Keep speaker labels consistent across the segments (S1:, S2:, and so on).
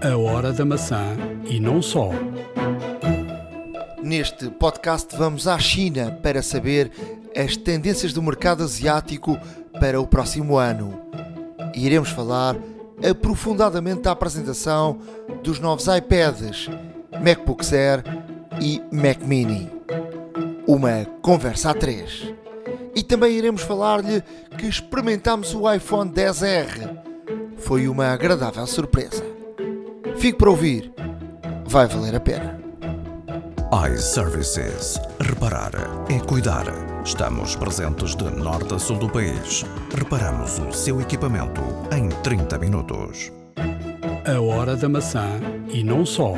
S1: A Hora da Maçã e não só.
S2: Neste podcast vamos à China para saber as tendências do mercado asiático para o próximo ano. Iremos falar aprofundadamente da apresentação dos novos iPads, MacBook Air e Mac Mini. Uma conversa a três. E também iremos falar-lhe que experimentámos o iPhone 10R. Foi uma agradável surpresa. Fique para ouvir. Vai valer a pena.
S3: iServices. Reparar é cuidar. Estamos presentes de norte a sul do país. Reparamos o seu equipamento em 30 minutos.
S1: A Hora da Maçã e não só.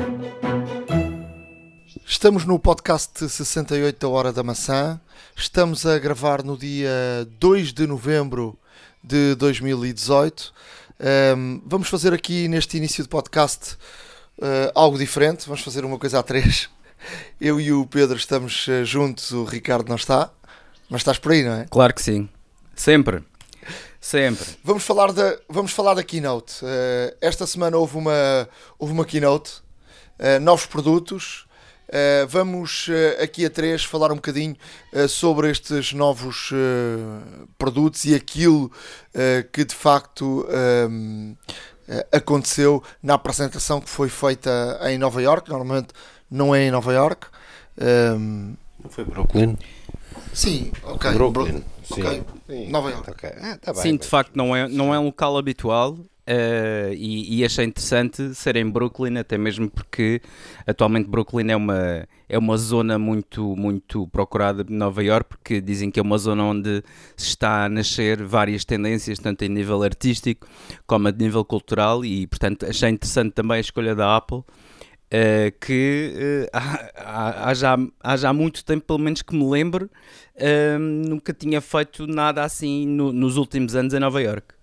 S2: Estamos no podcast 68 da Hora da Maçã. Estamos a gravar no dia 2 de novembro de 2018. Um, vamos fazer aqui neste início de podcast uh, algo diferente. Vamos fazer uma coisa a três. Eu e o Pedro estamos uh, juntos, o Ricardo não está, mas estás por aí, não é?
S4: Claro que sim. Sempre. Sempre.
S2: Vamos falar da, vamos falar da keynote. Uh, esta semana houve uma, houve uma keynote, novos produtos. Uh, vamos uh, aqui a três falar um bocadinho uh, sobre estes novos produtos e aquilo que de facto um, aconteceu na apresentação que foi feita em Nova York. Normalmente não é em Nova York.
S5: Um, não foi Brooklyn?
S2: Sim, ok.
S5: Brooklyn,
S2: Bro okay. sim. Nova York.
S5: Okay. Ah, tá bem,
S4: sim, de facto não é, não é um local habitual. Uh, e, e, achei interessante ser em Brooklyn, até mesmo porque atualmente Brooklyn é uma, é uma zona muito, muito procurada de Nova York, porque dizem que é uma zona onde se está a nascer várias tendências, tanto em nível artístico como a nível cultural, e portanto achei interessante também a escolha da Apple. Uh, que uh, há, há, já, há já muito tempo, pelo menos que me lembro, nunca tinha feito nada assim no, nos últimos anos em Nova York.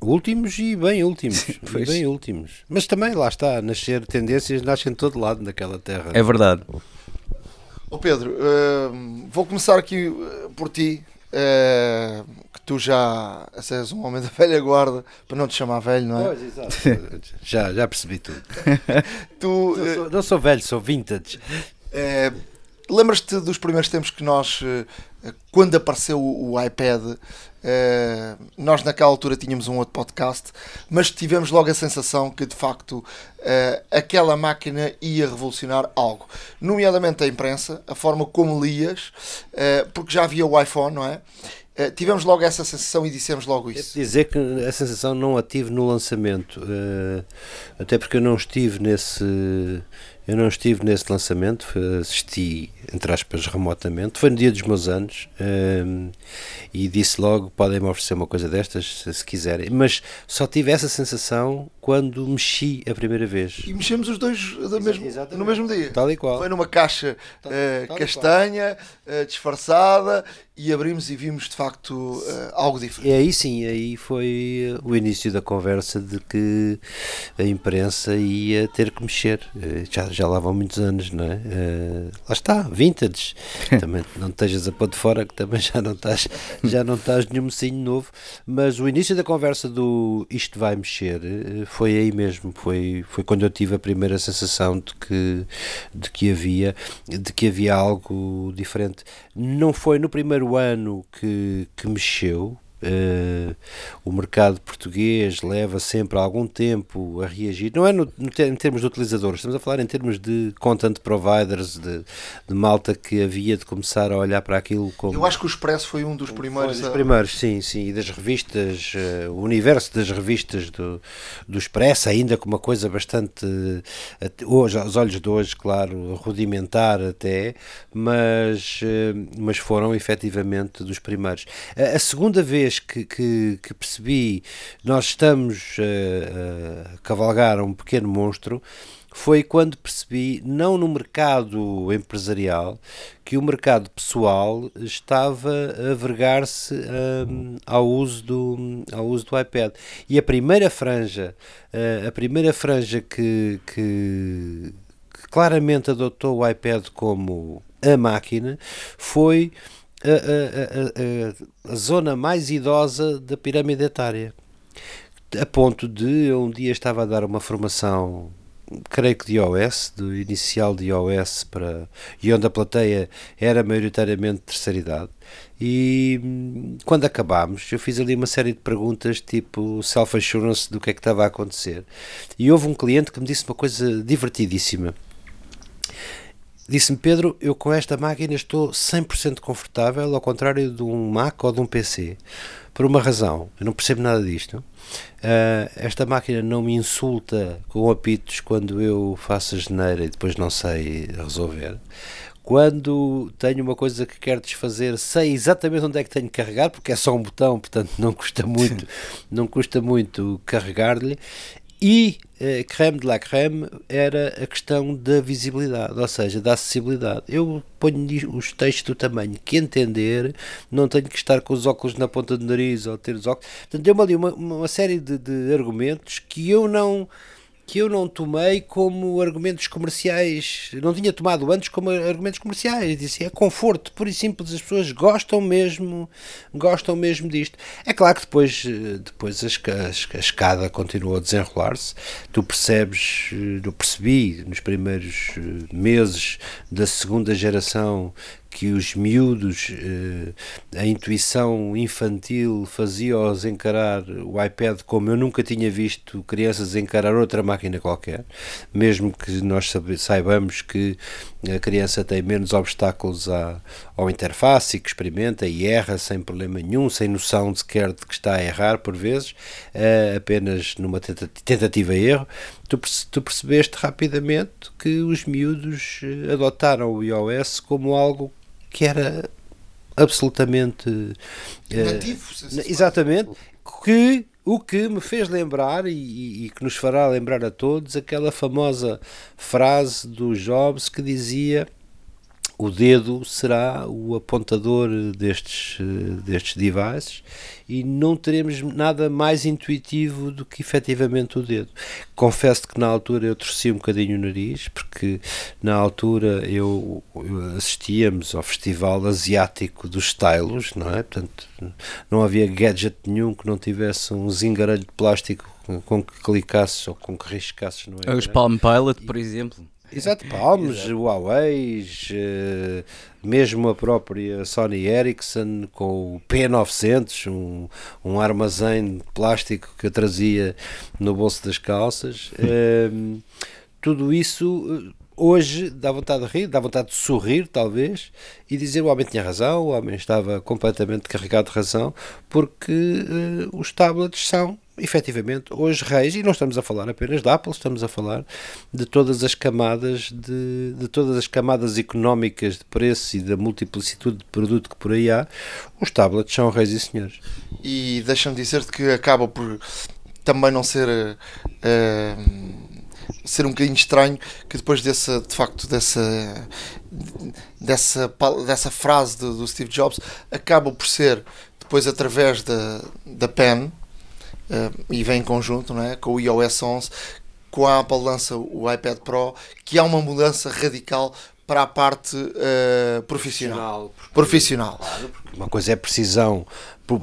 S5: Últimos e bem últimos. e bem últimos. Mas também lá está, nascer tendências nascem de todo lado naquela terra.
S4: É verdade.
S2: Ô Pedro, uh, vou começar aqui uh, por ti, uh, que tu já és um homem da velha guarda, para não te chamar velho, não é?
S5: Pois, exato. já, já percebi tudo.
S2: tu,
S5: não, sou, não sou velho, sou vintage.
S2: Lembras-te dos primeiros tempos que nós, quando apareceu o iPad, Uh, nós naquela altura tínhamos um outro podcast, mas tivemos logo a sensação que de facto uh, aquela máquina ia revolucionar algo, nomeadamente a imprensa, a forma como lias, uh, porque já havia o iPhone, não é? tivemos logo essa sensação e dissemos logo isso.
S5: dizer que a sensação não a tive no lançamento, até porque eu não estive nesse eu não estive nesse lançamento, assisti, entre aspas, remotamente. Foi no dia dos meus anos um, e disse logo: podem-me oferecer uma coisa destas se, se, quiserem. Mas só tive essa sensação quando mexi a primeira vez.
S2: E mexemos os dois mesmo, no mesmo dia.
S5: Tal e qual.
S2: Foi numa caixa tal, uh, tal castanha, uh, disfarçada, e abrimos e vimos de facto uh, algo diferente.
S5: E aí sim, aí foi o início da conversa de que a imprensa ia ter que mexer. Já, já lá vão muitos anos, não é? Uh, lá está, vintage. também não estejas a pôr de fora, que também já não estás, já não estás nenhum mocinho novo. Mas o início da conversa do isto vai mexer foi aí mesmo. Foi, foi quando eu tive a primeira sensação de que, de que havia de que havia algo diferente. Não foi no primeiro ano que, que mexeu, Uh, o mercado português leva sempre algum tempo a reagir, não é no, no, em termos de utilizadores, estamos a falar em termos de content providers, de, de, malta que havia de começar a olhar para aquilo como.
S2: Eu acho que o Expresso foi um dos primeiros.
S5: Um dos primeiros, sim, sim, e das revistas, uh, o universo das revistas do, do Expresso, ainda com uma coisa bastante, uh, hoje, aos olhos de hoje, claro, rudimentar até, mas, mas foram efetivamente dos primeiros. a segunda vez que, que, que percebi nós estamos a, a cavalgar um pequeno monstro foi quando percebi, não no mercado empresarial, que o mercado pessoal estava a vergar-se um, ao, uso do, ao uso do iPad. E a primeira franja, uh, a primeira franja que, que, que claramente adotou o iPad como a máquina foi a, a, a, a, zona mais idosa da pirâmide etária. a ponto de eu um dia estava a dar uma formação creio que de iOS, do inicial de iOS para e onde a plateia era maioritariamente terceira idade. E hum, quando acabámos, eu fiz ali uma série de perguntas tipo self-assurance do que é que estava a acontecer. E houve um cliente que me disse uma coisa divertidíssima. Disse-me, Pedro, eu com esta máquina estou 100% confortável, ao contrário de um Mac ou de um PC. Por uma razão, eu não percebo nada disto. Uh, esta máquina não me insulta com apitos quando eu faço a geneira e depois não sei resolver. Quando tenho uma coisa que quero desfazer, sei exatamente onde é que tenho que carregar, porque é só um botão, portanto não custa muito, não custa muito carregar-lhe e eh, creme de la creme era a questão da visibilidade, ou seja, da acessibilidade. Eu ponho os textos do tamanho que entender, não tenho que estar com os óculos na ponta do nariz ou ter os óculos. Portanto, deu-me ali uma, uma série de, de argumentos que eu não que eu não tomei como argumentos comerciais, não tinha tomado antes como argumentos comerciais, disse é conforto, por e simples, as pessoas gostam mesmo, gostam mesmo disto. É claro que depois, depois a, escada continuou a desenrolar-se, tu percebes, eu percebi nos primeiros eh, meses da segunda geração que os miúdos, eh, a intuição infantil fazia-os encarar o iPad como eu nunca tinha visto crianças encarar outra máquina qualquer, mesmo que nós saibamos que a criança tem menos obstáculos à, ao interface e que experimenta e erra sem problema nenhum, sem noção de sequer de que está a errar por vezes, eh, apenas numa tentativa e erro, tu, tu percebeste rapidamente que os miúdos eh, adotaram o iOS como algo que era absolutamente
S2: nativo,
S5: uh, exatamente que o que me fez lembrar e, e, que nos fará lembrar a todos aquela famosa frase do Jobs que dizia o dedo será o apontador destes, destes devices e não teremos nada mais intuitivo do que efetivamente o dedo. Confesso que na altura eu torci um bocadinho o nariz, porque na altura eu, eu assistíamos ao Festival Asiático dos Stylos, não é? Portanto, não havia gadget nenhum que não tivesse um zingarelho de plástico com que clicasses ou com que riscasses, não é?
S4: Os Palm Pilot, por exemplo.
S5: Exato, Palms, Huawei, uh, mesmo a própria Sony Ericsson com o P900, um, um armazém de plástico que eu trazia no bolso das calças. Uh, tudo isso eh, hoje dá vontade de rir, dá vontade de sorrir, talvez, e dizer o homem tinha razão, o homem estava completamente carregado de razão, porque uh, os tablets são efetivamente hoje reis, e não estamos a falar apenas da Apple, estamos a falar de todas as camadas de, de todas as camadas económicas de preço e da multiplicitude de produto que por aí há, os tablets são reis e senhores.
S2: E deixa-me dizer-te que acaba por também não ser uh, ser um bocadinho estranho que depois dessa, de facto, dessa dessa, dessa frase do, do Steve Jobs acaba por ser depois através da, da pen uh, e vem em conjunto não é? com o iOS 11, com a Apple lança o iPad Pro, que há uma mudança radical para a parte uh, profissional. Profissional.
S5: Claro, uma coisa é precisão,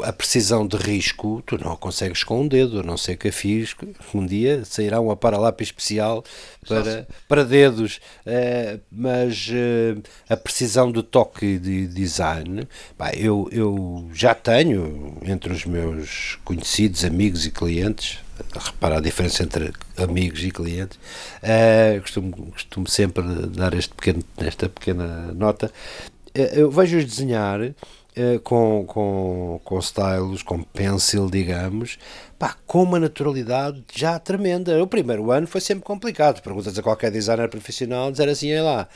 S5: a precisão de risco, tu não a consegues com um dedo, a não ser que a fiz, um dia sairá um aparalápis especial para, para dedos, uh, mas uh, a precisão de toque de design, bah, eu, eu já tenho entre os meus conhecidos, amigos e clientes, repara a diferença entre amigos e clientes, uh, costumo, costumo sempre dar este pequeno, esta pequena nota. Uh, eu vejo-os desenhar uh, com, com, com stylos, com pencil, digamos, pá, com uma naturalidade já tremenda. O primeiro ano foi sempre complicado. Perguntas a qualquer designer profissional, dizer assim, é lá.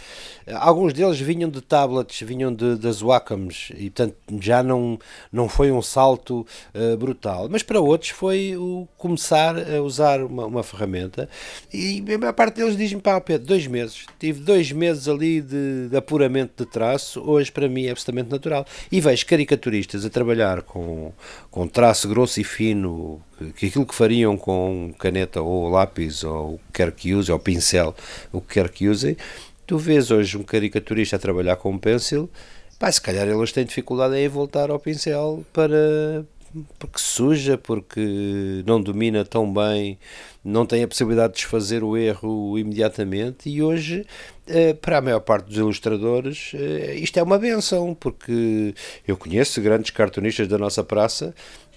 S5: Alguns deles vinham de tablets, vinham de, das Wacoms, e portanto já não, não foi um salto uh, brutal. Mas para outros foi o começar a usar uma, uma ferramenta. E a maior parte deles diz-me, pá, Pedro, dois meses. Tive dois meses ali de, de apuramento de traço, hoje para mim é absolutamente natural. E vejo caricaturistas a trabalhar com, com traço grosso e fino que aquilo que fariam com caneta ou lápis ou o que quer que use, ou pincel, o que quer que usem, tu vês hoje um caricaturista a trabalhar com um pencil, pá, se calhar eles têm dificuldade em voltar ao pincel para, porque suja, porque não domina tão bem, não tem a possibilidade de desfazer o erro imediatamente. E hoje eh, para a maior parte dos ilustradores eh, isto é uma benção, porque eu conheço grandes cartunistas da nossa praça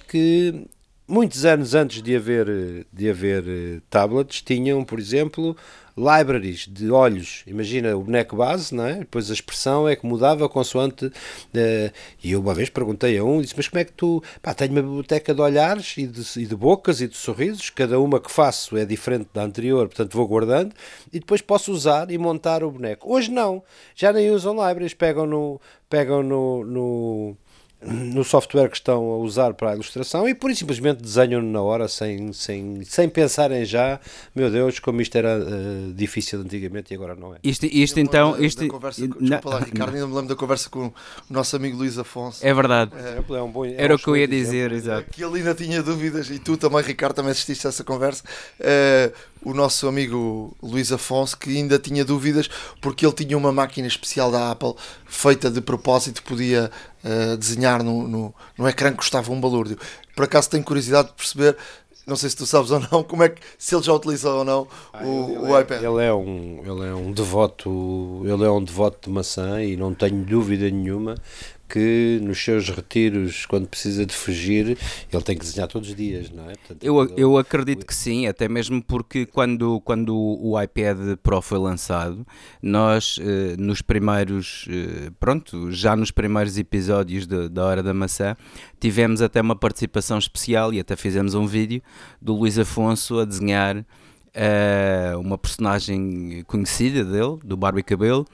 S5: que muitos anos antes de haver, de haver eh, tablets tinham, por exemplo, libraries de olhos. Imagina o boneco base, não é? Depois a expressão é que mudava consoante. Uh, e eu uma vez perguntei a um, disse: Mas como é que tu. Pá, tenho uma biblioteca de olhares e de, e de bocas e de sorrisos, cada uma que faço é diferente da anterior, portanto vou guardando e depois posso usar e montar o boneco. Hoje não, já nem usam libraries, pegam no. Pegam no, no no software que estão a usar para a ilustração e por simplesmente desenham na hora sem, sem, sem pensarem já, meu Deus, como isto era uh, difícil antigamente e agora não é.
S4: Isto, isto então.
S2: Da,
S4: isto,
S2: da conversa, com, desculpa lá, Ricardo, ainda me lembro da conversa com o nosso amigo Luís Afonso.
S4: É verdade.
S5: É, é um bom, é
S4: era
S5: um
S4: o que eu ia dizer, exato.
S2: Que ele ainda tinha dúvidas e tu também, Ricardo, também assististe a essa conversa. Uh, o nosso amigo Luís Afonso, que ainda tinha dúvidas porque ele tinha uma máquina especial da Apple feita de propósito, podia uh, desenhar no, no, no ecrã que custava um balúrdio. Por acaso tenho curiosidade de perceber não sei se tu sabes ou não, como é que se ele já utilizou ou não ah, o,
S5: ele,
S2: o iPad.
S5: Ele é um, ele é um devoto, ele é um devoto de maçã e não tenho dúvida nenhuma que nos seus retiros, quando precisa de fugir, ele tem que desenhar todos os dias, não é?
S4: Portanto, eu, ele, eu acredito que sim, até mesmo porque quando, quando o iPad Pro foi lançado, nós eh, nos primeiros, eh, pronto, já nos primeiros episódios de, da Hora da Maçã, tivemos até uma participação especial e até fizemos um vídeo do Luís Afonso a desenhar uh, uma personagem conhecida dele, do Barbie Cabelo,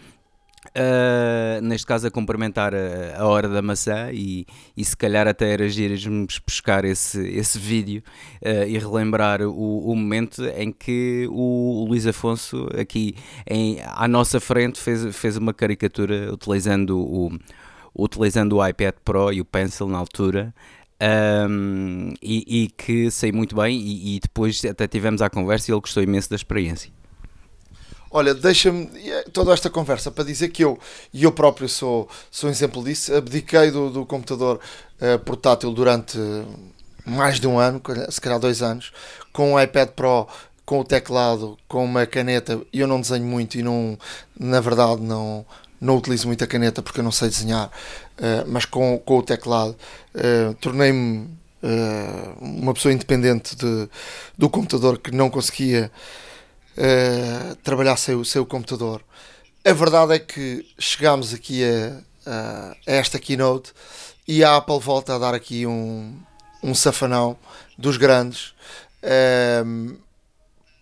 S4: Uh, neste caso a cumprimentar a, a, hora da maçã e, e se calhar até era girmos buscar esse, esse vídeo uh, e relembrar o, o, momento em que o, o Luís Afonso aqui em, à nossa frente fez, fez uma caricatura utilizando o, utilizando o iPad Pro e o Pencil na altura um, e, e, que saiu muito bem e, e depois até tivemos a conversa e ele gostou imenso da experiência.
S2: Olha, deixa-me é toda esta conversa para dizer que eu, e eu próprio sou, sou um exemplo disso, abdiquei do, do computador uh, portátil durante mais de um ano, se calhar dois anos, com o iPad Pro, com o teclado, com uma caneta, eu não desenho muito e não, na verdade não, não utilizo muito a caneta porque eu não sei desenhar, uh, mas com, com o teclado uh, tornei-me uma pessoa independente de, do computador que não conseguia uh, trabalhar sem o, seu computador. A verdade é que chegámos aqui a, a, esta keynote e a Apple volta a dar aqui um, um safanão dos grandes uh,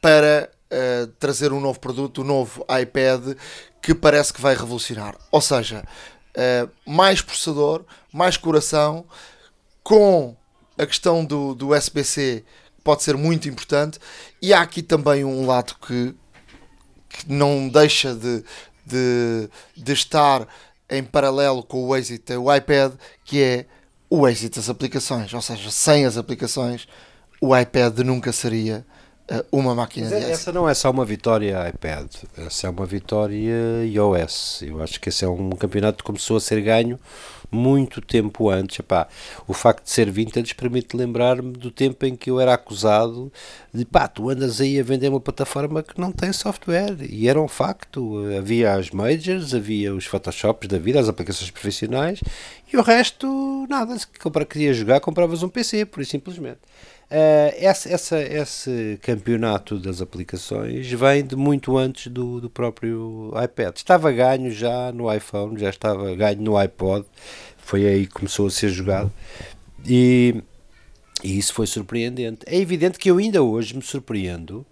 S2: para uh, trazer um novo produto, um novo iPad que parece que vai revolucionar. Ou seja, mais processador, mais coração, com a questão do, do SBC pode ser muito importante. E há aqui também um lado que, que não deixa de, de, de estar em paralelo com o êxito o iPad, que é o êxito das aplicações. Ou seja, sem as aplicações, o iPad nunca seria uh, uma máquina
S5: Mas
S2: de
S5: é, Essa não é só uma vitória iPad, essa é uma vitória iOS. Eu acho que esse é um campeonato que começou a ser ganho muito tempo antes. Epá, o facto de ser vintage permite lembrar-me do tempo em que eu era acusado de pá, tu andas aí a vender uma plataforma que não tem software. E era um facto. Havia as majors, havia os Photoshops da vida, as aplicações profissionais e o resto, nada. Se queria jogar, compravas um PC, por simplesmente. Uh, esse, essa, esse campeonato das aplicações vem de muito antes do, do próprio iPad. Estava ganho já no iPhone, já estava ganho no iPod, foi aí que começou a ser jogado e, e isso foi surpreendente. É evidente que eu ainda hoje me surpreendo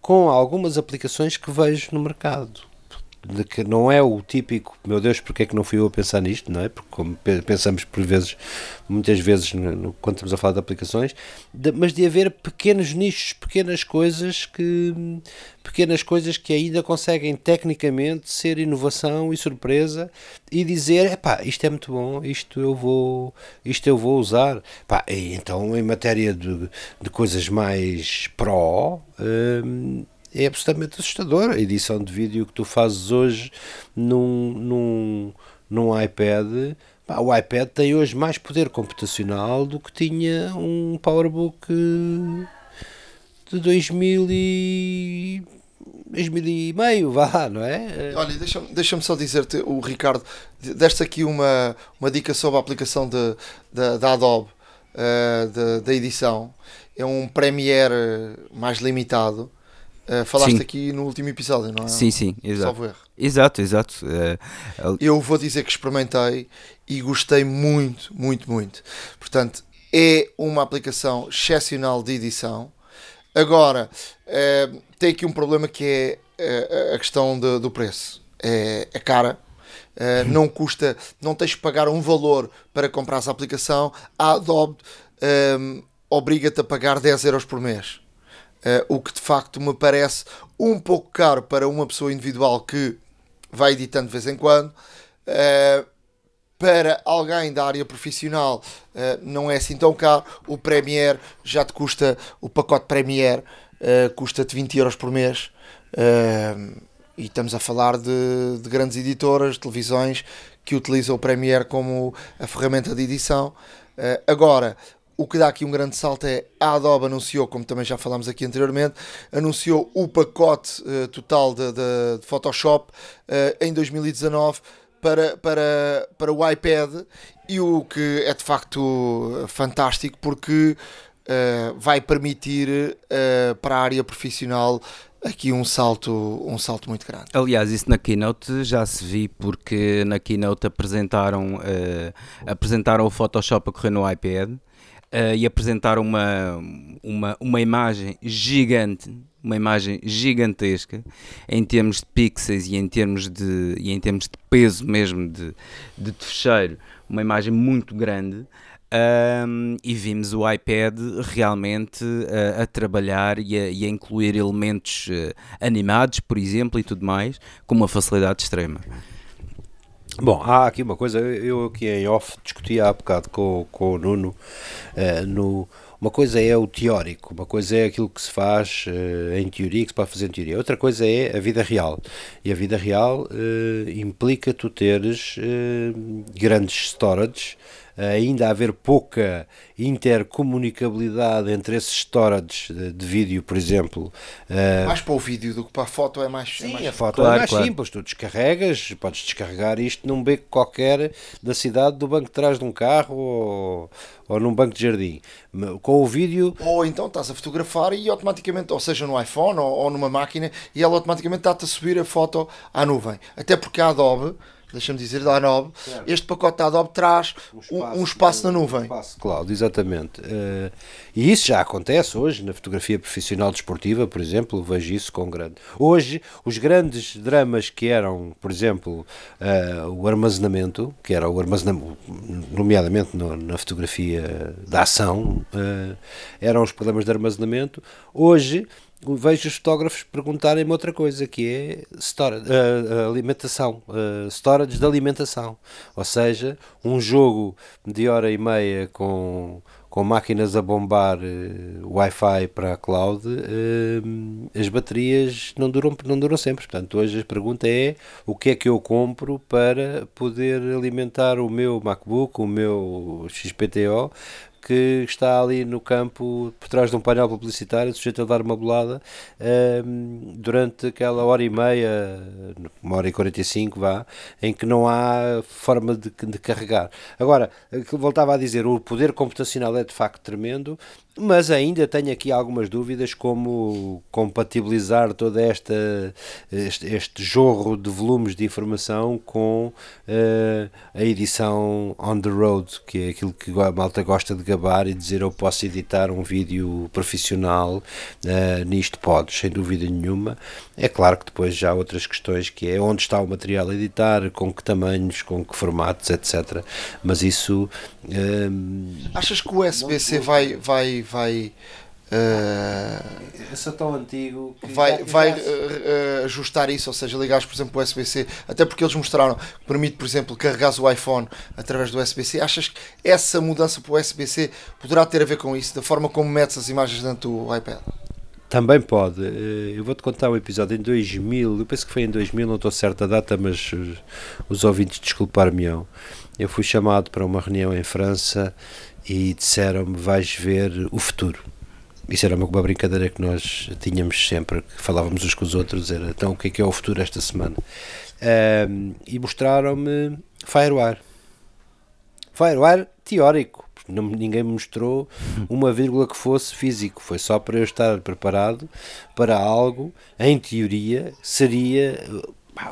S5: com algumas aplicações que vejo no mercado de que não é o típico, meu Deus, porque é que não fui eu a pensar nisto, não é? Porque como pensamos por vezes, muitas vezes, no, quando estamos a falar de aplicações, de, mas de haver pequenos nichos, pequenas coisas que pequenas coisas que ainda conseguem tecnicamente ser inovação e surpresa e dizer, epá, isto é muito bom, isto eu vou, isto eu vou usar. Epá, então, em matéria de, de coisas mais pró, hum, é absolutamente assustador. A edição de vídeo que tu fazes hoje num, num, num iPad o iPad tem hoje mais poder computacional do que tinha um PowerBook de 2000 e 2000 e meio, vá, não é?
S2: Olha, deixa-me deixa só dizer-te, o Ricardo, deste aqui uma, uma dica sobre a aplicação de, de, da Adobe, uh, da edição. É um Premiere mais limitado. Uh, falaste sim. aqui no último episódio, não é?
S4: Sim, sim, exato. Exato, exato. Uh,
S2: eu vou dizer que experimentei e gostei muito, muito, muito. Portanto, é uma aplicação excepcional de edição. Agora, uh, tem aqui um problema que é a questão de, do preço. É, é cara. Uh, não custa, não tens de pagar um valor para comprar essa aplicação. A Adobe um, obriga-te a pagar 10 euros por mês. Uh, o que de facto me parece um pouco caro para uma pessoa individual que vai editando de vez em quando. Uh, para alguém da área profissional uh, não é assim tão caro. O Premiere já te custa, o pacote Premiere custa-te 20 euros por mês. e estamos a falar de, de grandes editoras, televisões que utilizam o Premiere como a ferramenta de edição. agora, o que dá aqui um grande salto é a Adobe anunciou, como também já falámos aqui anteriormente, anunciou o pacote uh, total de, de, de Photoshop uh, em 2019 para, para, para o iPad e o que é de facto fantástico porque uh, vai permitir para a área profissional aqui um salto, um salto muito grande.
S4: Aliás, isso na Keynote já se vi porque na Keynote apresentaram, apresentaram o Photoshop a correr no iPad uh, e apresentar uma, uma, uma imagem gigante, uma imagem gigantesca em termos de pixels e em termos de, e em termos de peso mesmo de, de fecheiro, uma imagem muito grande. Um, e vimos o iPad realmente uh, a trabalhar e a, e a incluir elementos uh, animados, por exemplo, e tudo mais, com uma facilidade extrema.
S5: Bom, há aqui uma coisa, eu aqui em off discuti há bocado com, com o Nuno, uh, no, uma coisa é o teórico, uma coisa é aquilo que se faz uh, em teoria, que se pode fazer em teoria, outra coisa é a vida real. E a vida real uh, implica tu teres grandes storage ainda haver pouca intercomunicabilidade entre esses storage de, de vídeo, por exemplo.
S2: Uh, mais para o vídeo do que para a foto é mais.
S5: Sim,
S2: é mais...
S5: a foto é claro, é mais claro. simples. Tu descarregas, podes descarregar isto num beco qualquer da cidade, do banco de trás de um carro ou, ou num banco de jardim. Com o vídeo.
S2: Ou então estás a fotografar e automaticamente, ou seja no iPhone ou, ou numa máquina, e ela automaticamente está-te a subir a foto à nuvem. Até porque a Adobe deixa-me dizer, da Adobe, certo. este pacote da Adobe traz um espaço, um espaço na nuvem. Um
S5: espaço cloud, exatamente. Uh, e isso já acontece hoje na fotografia profissional desportiva, por exemplo, vejo isso com grande. Hoje, os grandes dramas que eram, por exemplo, uh, o armazenamento, que era o armazenamento, nomeadamente no, na fotografia da ação, uh, eram os problemas de armazenamento. Hoje, vejo os fotógrafos perguntarem-me outra coisa, que é storage, uh, alimentação, uh, storage de alimentação. Ou seja, um jogo de hora e meia com, com máquinas a bombar uh, Wi-Fi para a cloud, as baterias não duram, não duram sempre. Portanto, hoje a pergunta é o que é que eu compro para poder alimentar o meu MacBook, o meu XPTO, que está ali no campo, por trás de um painel publicitário, sujeito a dar uma bolada um, durante aquela hora e meia, uma hora e 45, vá, em que não há forma de, de carregar. Agora, voltava a dizer, o poder computacional é de facto tremendo, mas ainda tenho aqui algumas dúvidas como compatibilizar toda esta este, este jorro de volumes de informação com uh, a edição on the road, que é aquilo que a malta gosta de gabar e dizer eu posso editar um vídeo profissional uh, nisto pode, sem dúvida nenhuma. É claro que depois já há outras questões que é onde está o material a editar, com que tamanhos, com que formatos, etc. Mas isso
S2: uh, Achas que o SBC vai, vai vai
S5: Uh, eu sou tão antigo
S2: que vai, já, vai já... Uh, ajustar isso, ou seja, ligares por exemplo o USB-C, até porque eles mostraram que permite, por exemplo, carregares o iPhone através do USB-C. Achas que essa mudança para o USB-C poderá ter a ver com isso, da forma como metes as imagens dentro do iPad?
S5: Também pode. Eu vou-te contar um episódio em 2000, eu penso que foi em 2000, não estou certa a data, mas os, os ouvintes desculpar-me-ão eu fui chamado para uma reunião em França e disseram-me: vais ver o futuro. Isso era uma, brincadeira que nós tínhamos sempre, que falávamos uns com os outros, era então o que é que é o futuro esta semana? Um, e mostraram-me Firewire. Firewire teórico, não, ninguém me mostrou uma vírgula que fosse físico, foi só para eu estar preparado para algo, em teoria, seria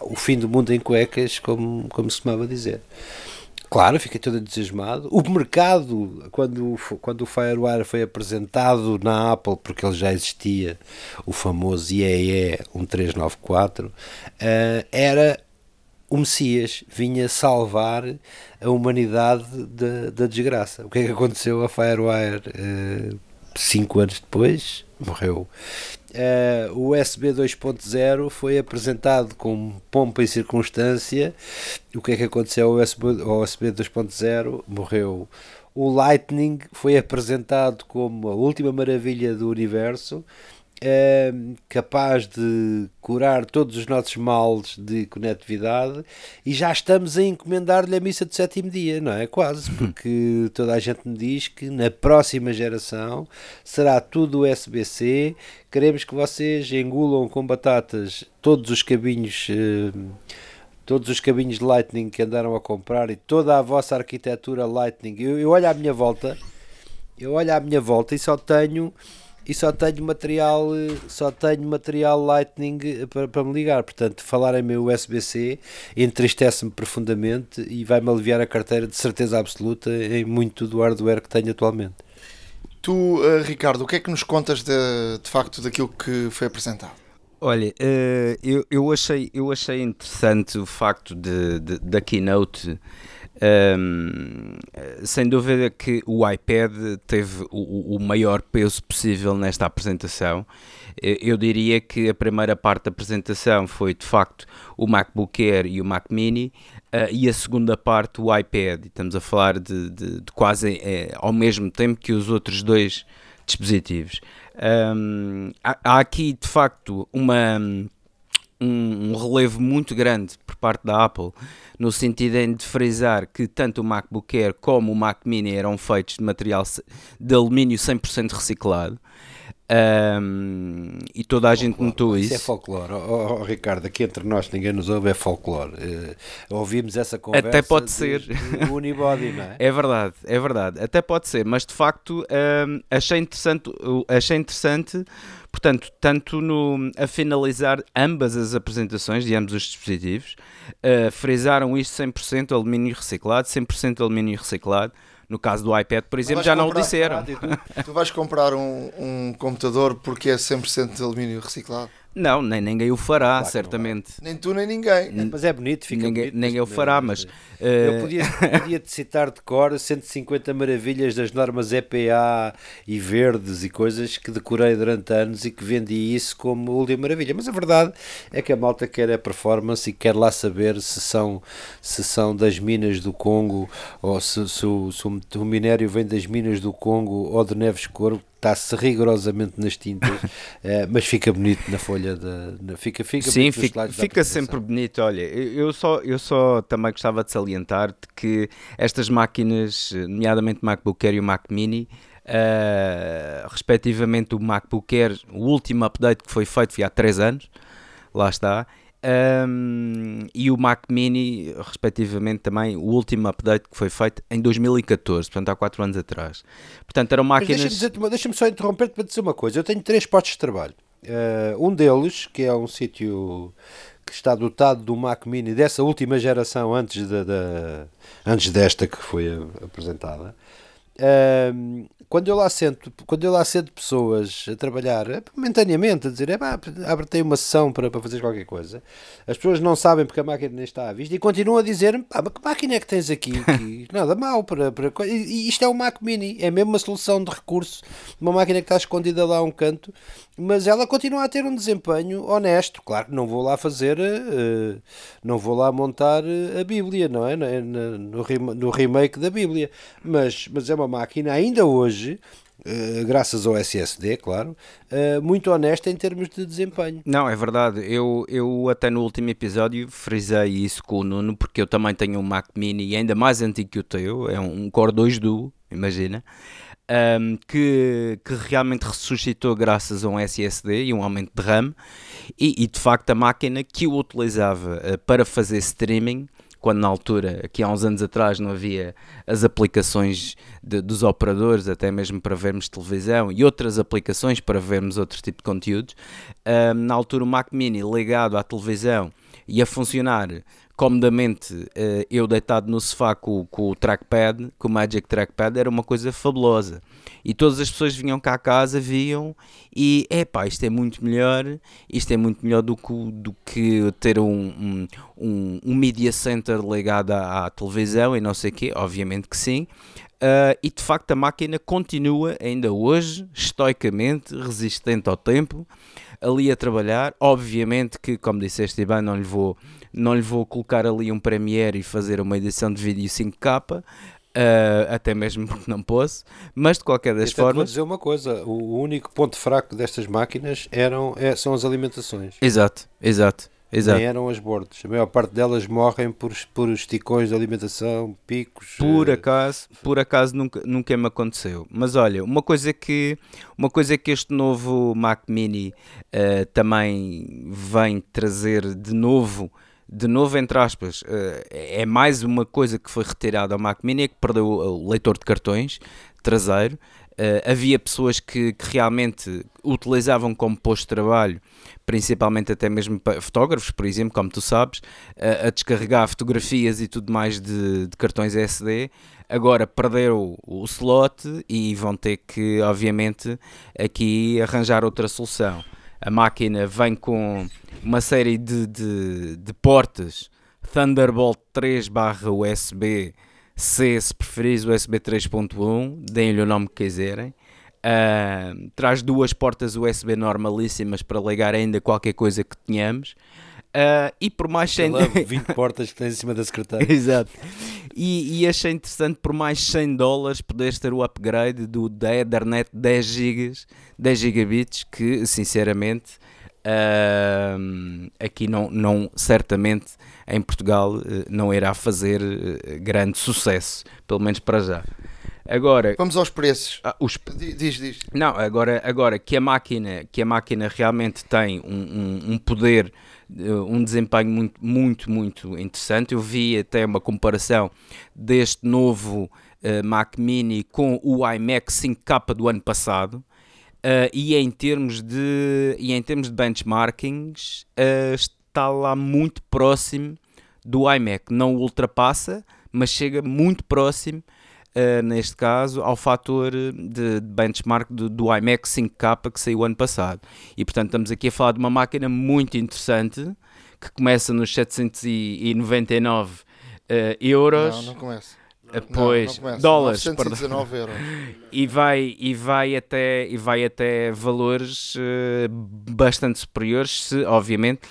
S5: o fim do mundo em cuecas, como, como se costumava dizer. Claro, fiquei todo entusiasmado. O mercado, quando, quando o FireWire foi apresentado na Apple, porque ele já existia, o famoso IEE 1394, uh, era o Messias, vinha salvar a humanidade da, da desgraça. O que é que aconteceu a FireWire? Uh, cinco anos depois, morreu. Uh, o USB 2.0 foi apresentado com pompa e circunstância. O que é que aconteceu ao USB, ao USB 2.0? Morreu. O Lightning foi apresentado como a última maravilha do universo é capaz de curar todos os nossos males de conectividade e já estamos a encomendar-lhe a missa de sétimo dia, não é? Quase, porque toda a gente me diz que na próxima geração será tudo USB-C. Queremos que vocês engulam com batatas todos os cabinhos. Eh, todos os cabinhos de Lightning que andaram a comprar e toda a vossa arquitetura Lightning. Eu, eu olho à minha volta, eu olho à minha volta e só tenho e só tenho material só tenho material Lightning para, para me ligar portanto falar em meu USB-C entristece-me profundamente e vai-me aliviar a carteira de certeza absoluta em muito do hardware que tenho atualmente
S2: Tu, uh, Ricardo, o que é que nos contas de, de facto daquilo que foi apresentado?
S4: Olha, uh, eu, eu, achei, eu achei interessante o facto de, de da keynote um, sem dúvida que o iPad teve o, o, maior peso possível nesta apresentação. Eu diria que a primeira parte da apresentação foi de facto o MacBook Air e o Mac Mini, uh, e a segunda parte o iPad. Estamos a falar de, de, de quase é, ao mesmo tempo que os outros dois dispositivos. Um, há, há aqui de facto uma um, um, relevo muito grande por parte da Apple, no sentido de frisar que tanto o MacBook Air como o Mac Mini eram feitos de material de alumínio 100% reciclado. Um, e toda a gente notou isso.
S5: Isso é folclore, oh, oh, Ricardo. Aqui entre nós ninguém nos ouve, é folclore. Uh, ouvimos essa conversa.
S4: Até pode ser.
S5: O Unibody, não é?
S4: É verdade, é verdade. Até pode ser, mas de facto um, achei interessante, achei interessante Portanto, tanto no, a finalizar ambas as apresentações de ambos os dispositivos, uh, frisaram isto 100% alumínio reciclado, 100% alumínio reciclado. No caso do iPad, por exemplo, já não o disseram.
S2: Tu, tu vais comprar um, um computador porque é 100% de alumínio reciclado?
S4: Não, nem ninguém o fará, claro certamente.
S2: Nem tu, nem ninguém.
S5: Mas é bonito, fica
S4: ninguém,
S5: bonito.
S4: Ninguém o fará, mas... Uh...
S5: Eu podia, podia te citar de cor 150 maravilhas das normas EPA e verdes e coisas que decorei durante anos e que vendi isso como última maravilha. Mas a verdade é que a malta quer a performance e quer lá saber se são, se são das minas do Congo ou se, se, o, se o minério vem das minas do Congo ou de Neves Corvo está-se rigorosamente nas tintas, é, mas fica bonito na folha da. Fica, fica
S4: Sim, fica, fica sempre bonito. Olha, eu só, eu só também gostava de salientar que estas máquinas, nomeadamente o MacBook Air e o Mac Mini, uh, respectivamente o MacBook Air, o último update que foi feito foi há 3 anos, lá está um, e o Mac Mini, respectivamente, também o último update que foi feito em 2014, portanto há 4 anos atrás. Portanto, eram máquinas.
S5: Deixa-me deixa só interromper-te para dizer uma coisa. Eu tenho três postos de trabalho. Uh, um deles, que é um sítio que está dotado do Mac Mini dessa última geração, antes, da, da antes desta que foi apresentada. Uh, quando eu lá sento, quando eu lá sento pessoas a trabalhar é, momentaneamente, a dizer, é pá, abre uma sessão para, para fazer qualquer coisa, as pessoas não sabem porque a máquina nem está à vista e continuam a dizer, pá, mas que máquina é que tens aqui? Que, nada mal para, para. E isto é um Mac Mini, é mesmo uma solução de recurso, uma máquina que está escondida lá a um canto, mas ela continua a ter um desempenho honesto. Claro que não vou lá fazer, uh, não vou lá montar a Bíblia, não é? No, no, remake da Bíblia, mas, mas é uma máquina ainda hoje hoje uh, graças ao SSD, claro, uh, muito honesta em termos de desempenho.
S4: Não, é verdade. Eu, eu até no último episódio frisei isso com o Nuno, porque eu também tenho um Mac Mini ainda mais antigo que o teu, é um Core 2 Duo, imagina. Um, que, que, realmente ressuscitou graças a um SSD e um aumento de RAM, e, e de facto a máquina que o utilizava uh, para fazer streaming quando na altura, aqui há uns anos atrás, não havia as aplicações de, dos operadores, até mesmo para vermos televisão e outras aplicações para vermos outro tipo de conteúdos. na altura, o Mac Mini ligado à televisão e a funcionar comodamente uh, eu deitado no sofá com, com, o trackpad, com o Magic Trackpad, era uma coisa fabulosa. E todas as pessoas vinham cá a casa, viam e, é pá, isto é muito melhor, isto é muito melhor do que, do que ter um, um, um media center ligado à, à, televisão e não sei o quê, obviamente que sim. Uh, e de facto a máquina continua ainda hoje, estoicamente, resistente ao tempo, ali a trabalhar. Obviamente que, como disseste bem, não lhe vou não lhe vou colocar ali um Premiere e fazer uma edição de vídeo 5K, uh, eh, até mesmo porque não posso, mas de qualquer das formas. Vou
S5: dizer uma coisa: o único ponto fraco destas máquinas eram, é, são as alimentações.
S4: Exato, exato. Exato.
S5: Nem eram as bordas. A maior parte delas morrem por, por esticões de alimentação, picos.
S4: Por eh, acaso, por acaso nunca, nunca me aconteceu. Mas olha, uma coisa que, uma coisa que este novo Mac Mini uh, também vem trazer de novo de novo, entre aspas, eh, é mais uma coisa que foi retirada ao Mac Mini, é que perdeu o leitor de cartões traseiro. Uh, havia pessoas que, que, realmente utilizavam como posto de trabalho, principalmente até mesmo fotógrafos, por exemplo, como tu sabes, uh, a descarregar fotografias e tudo mais de, de cartões SD. Agora perderam o, o slot e vão ter que, obviamente, aqui arranjar outra solução a máquina vem com uma série de, de, de portas Thunderbolt 3 barra USB C, se preferis USB 3.1, deem-lhe o nome que quiserem. Uh, traz duas portas USB normalíssimas para ligar ainda qualquer coisa que tenhamos. Uh, e por mais 100...
S5: 20 portas que tens em cima da secretária.
S4: Exato. E, e, achei interessante por mais 100 dólares poderes ter o upgrade do, da Ethernet 10 GB, 10 gigabits, que sinceramente uh, aqui não, não, certamente em Portugal uh, não irá fazer grande sucesso, pelo menos para já. Agora,
S2: vamos aos preços.
S4: Ah, os...
S2: Diz, diz.
S4: Não, agora, agora que a máquina, que a máquina realmente tem um, um, um poder um desempenho muito, muito, muito interessante. Eu vi até uma comparação deste novo uh, Mac Mini com o iMac 5K do ano passado. Uh, e, em termos de, e em termos de benchmarkings, uh, está lá muito próximo do iMac. Não o ultrapassa, mas chega muito próximo uh, neste caso, ao fator de, benchmark do, do iMac 5K que saiu ano passado. E portanto estamos aqui a falar de uma máquina muito interessante que começa nos 799 uh, euros.
S2: Não, não começa.
S4: Pois, não, não dólares,
S2: euros.
S4: E vai, e vai até, e vai até valores uh, bastante superiores, se, obviamente,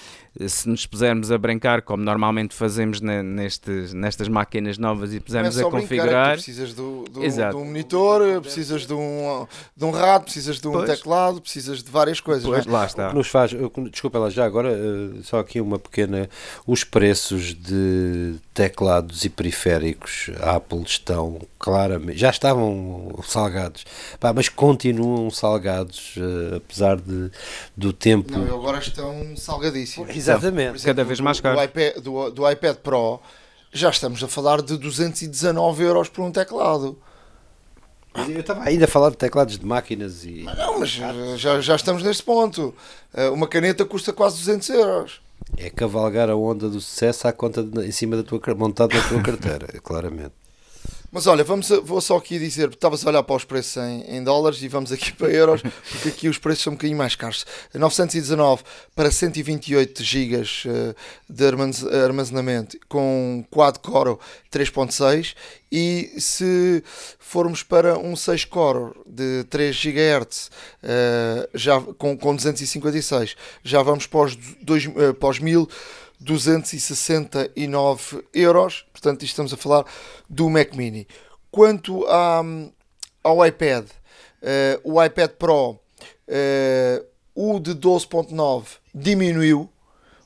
S4: se nos pusermos a brincar, como normalmente fazemos nestes, nestas máquinas novas e pusermos
S2: é
S4: a configurar.
S2: É precisas do, do, de um monitor, precisas de um, de um rato, precisas de um pois. teclado, precisas de várias coisas.
S4: Pois, é? lá está.
S5: O que nos faz, desculpa lá, já agora, eh, só aqui uma pequena. Os preços de teclados e periféricos Apple estão claramente, já estavam salgados, Pá, mas continuam salgados, uh, apesar de, do tempo.
S2: Não, agora estão salgadíssimos.
S5: Exatamente.
S4: Exemplo, Cada vez mais caro.
S2: Do iPad, do, do iPad Pro, já estamos a falar de 219 euros por um teclado.
S5: Eu estava ainda a falar de teclados de máquinas e.
S2: Mas não, mas já, já estamos neste ponto. Eh, uma caneta custa quase 200 euros.
S5: É cavalgar a onda do sucesso à conta de, em cima da tua montado na tua carteira, claramente.
S2: Mas olha, vamos, vou só aqui dizer, estavas a olhar para os preços em, em, dólares e vamos aqui para euros, porque aqui os preços são um bocadinho mais caros. 919 para 128 GB eh, de armazenamento com quad-core 3.6 e se formos para um 6 core de 3 GHz uh, já com, com 256 já vamos para os, dois, uh, para os 1000 269 euros. Portanto, estamos a falar do Mac Mini. Quanto à, ao iPad, o iPad Pro, o de 12.9 diminuiu,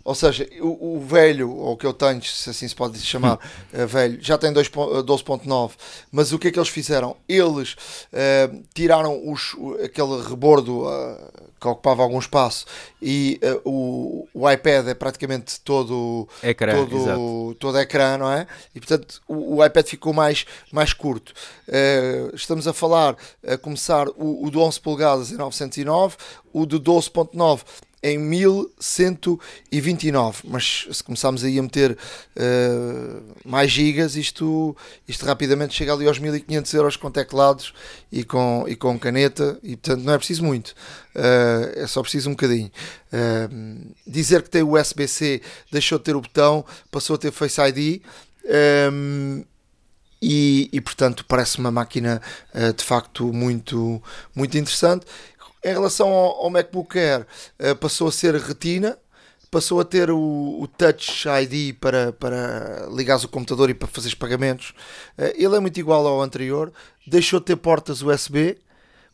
S2: ou seja, o, o, velho, ou o que eu tenho, se assim se pode chamar, uh, velho, já tem 12.9, mas o que é que eles fizeram? Eles uh, tiraram os, aquele rebordo uh, que ocupava algum espaço e o, o, iPad é praticamente todo
S4: ecrã,
S2: todo, todo ecrã, não é? E portanto o, o iPad ficou mais, mais curto. estamos a falar, a começar o, o de 11 polegadas em 909, o de 12.9 em 1129. Mas se começarmos aí a meter uh, mais gigas, isto, isto rapidamente chega ali aos 1500 euros com teclados e com, e com caneta, e portanto não é preciso muito, uh, é só preciso um bocadinho. Uh, dizer que tem USB-C deixou de ter o botão, passou a ter Face ID. Um, e, e, portanto parece uma máquina de facto muito, muito interessante. Em relação ao, ao MacBook Air, uh, passou a ser retina, passou a ter o, o, Touch ID para, para ligares o computador e para fazer pagamentos. Uh, ele é muito igual ao anterior, deixou de ter portas USB,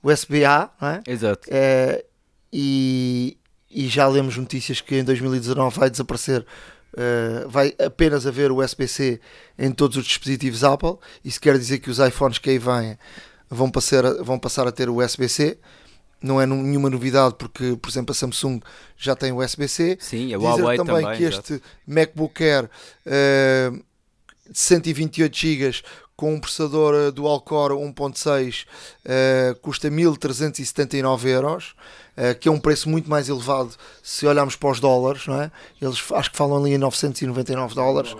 S2: USB-A, não é?
S4: Exato.
S2: Uh, e, e já lemos notícias que em 2019 vai desaparecer Uh, vai apenas haver o USB-C em todos os dispositivos Apple. Isso quer dizer que os iPhones que aí vêm vão passar, a, vão passar a ter o USB-C não é nenhuma novidade porque, por exemplo, a Samsung já tem o USB-C.
S4: Sim, a
S2: Dizer
S4: Huawei
S2: também,
S4: também
S2: que este MacBook Air uh, de 128 GB com um processador eh, dual-core 1.6 uh, custa 1379 euros, uh, que é um preço muito mais elevado se olharmos para os dólares, não é? Eles acho que falam ali em 999 dólares.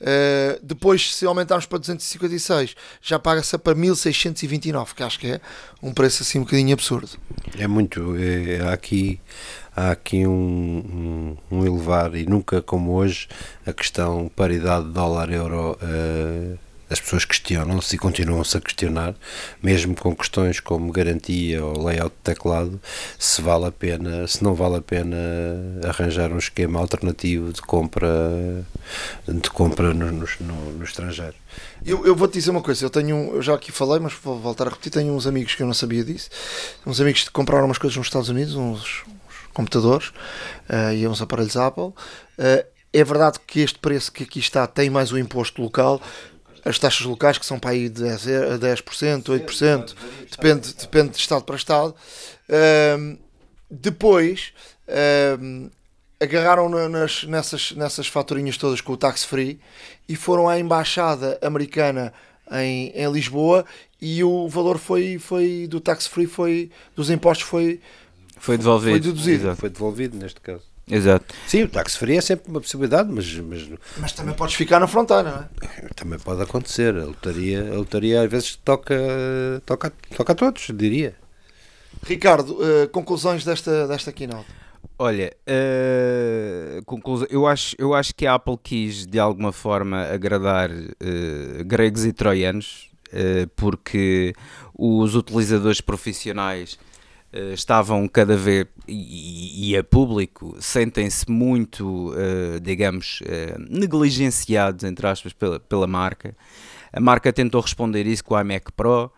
S2: Uh, depois, se aumentarmos para 256, já paga-se para 1629, que acho que é um preço assim um bocadinho absurdo.
S5: É muito. É, há aqui, há aqui um, um, um, elevar, e nunca como hoje, a questão paridade dólar-euro. Uh, as pessoas questionam-se e continuam-se a questionar, mesmo com questões como garantia ou layout de teclado, se vale a pena, se não vale a pena arranjar um esquema alternativo de compra de compra no, no, no, no estrangeiro.
S2: Eu, eu vou-te dizer uma coisa, eu tenho, eu já aqui falei, mas vou voltar a repetir, tenho uns amigos que eu não sabia disso, uns amigos que compraram umas coisas nos Estados Unidos, uns, uns computadores uh, e uns aparelhos Apple. Uh, é verdade que este preço que aqui está tem mais o imposto local, as taxas locais que são para aí de 10%, a 10%, 8%, depende, depende de estado para estado. Um, depois um, agarraram nas, nessas, nessas faturinhas todas com o tax free e foram à embaixada americana em, em Lisboa e o valor foi, foi do tax free foi dos impostos foi
S4: foi devolvido
S2: foi deduzido.
S5: foi devolvido neste caso
S4: Exato.
S5: Sim, o táxi free é sempre uma possibilidade, mas, mas.
S2: Mas também podes ficar na fronteira, não
S5: é? Também pode acontecer. A lotaria, a lotaria às vezes toca, toca, toca a todos, diria.
S2: Ricardo, uh, conclusões desta, desta keynote?
S4: Olha, uh, conclusão, eu, acho, eu acho que a Apple quis de alguma forma agradar uh, gregos e troianos, uh, porque os utilizadores profissionais Uh, estavam cada vez, e, e a público, sentem-se muito, uh, digamos, uh, negligenciados, entre aspas, pela, pela marca. A marca tentou responder isso com a Mac Pro.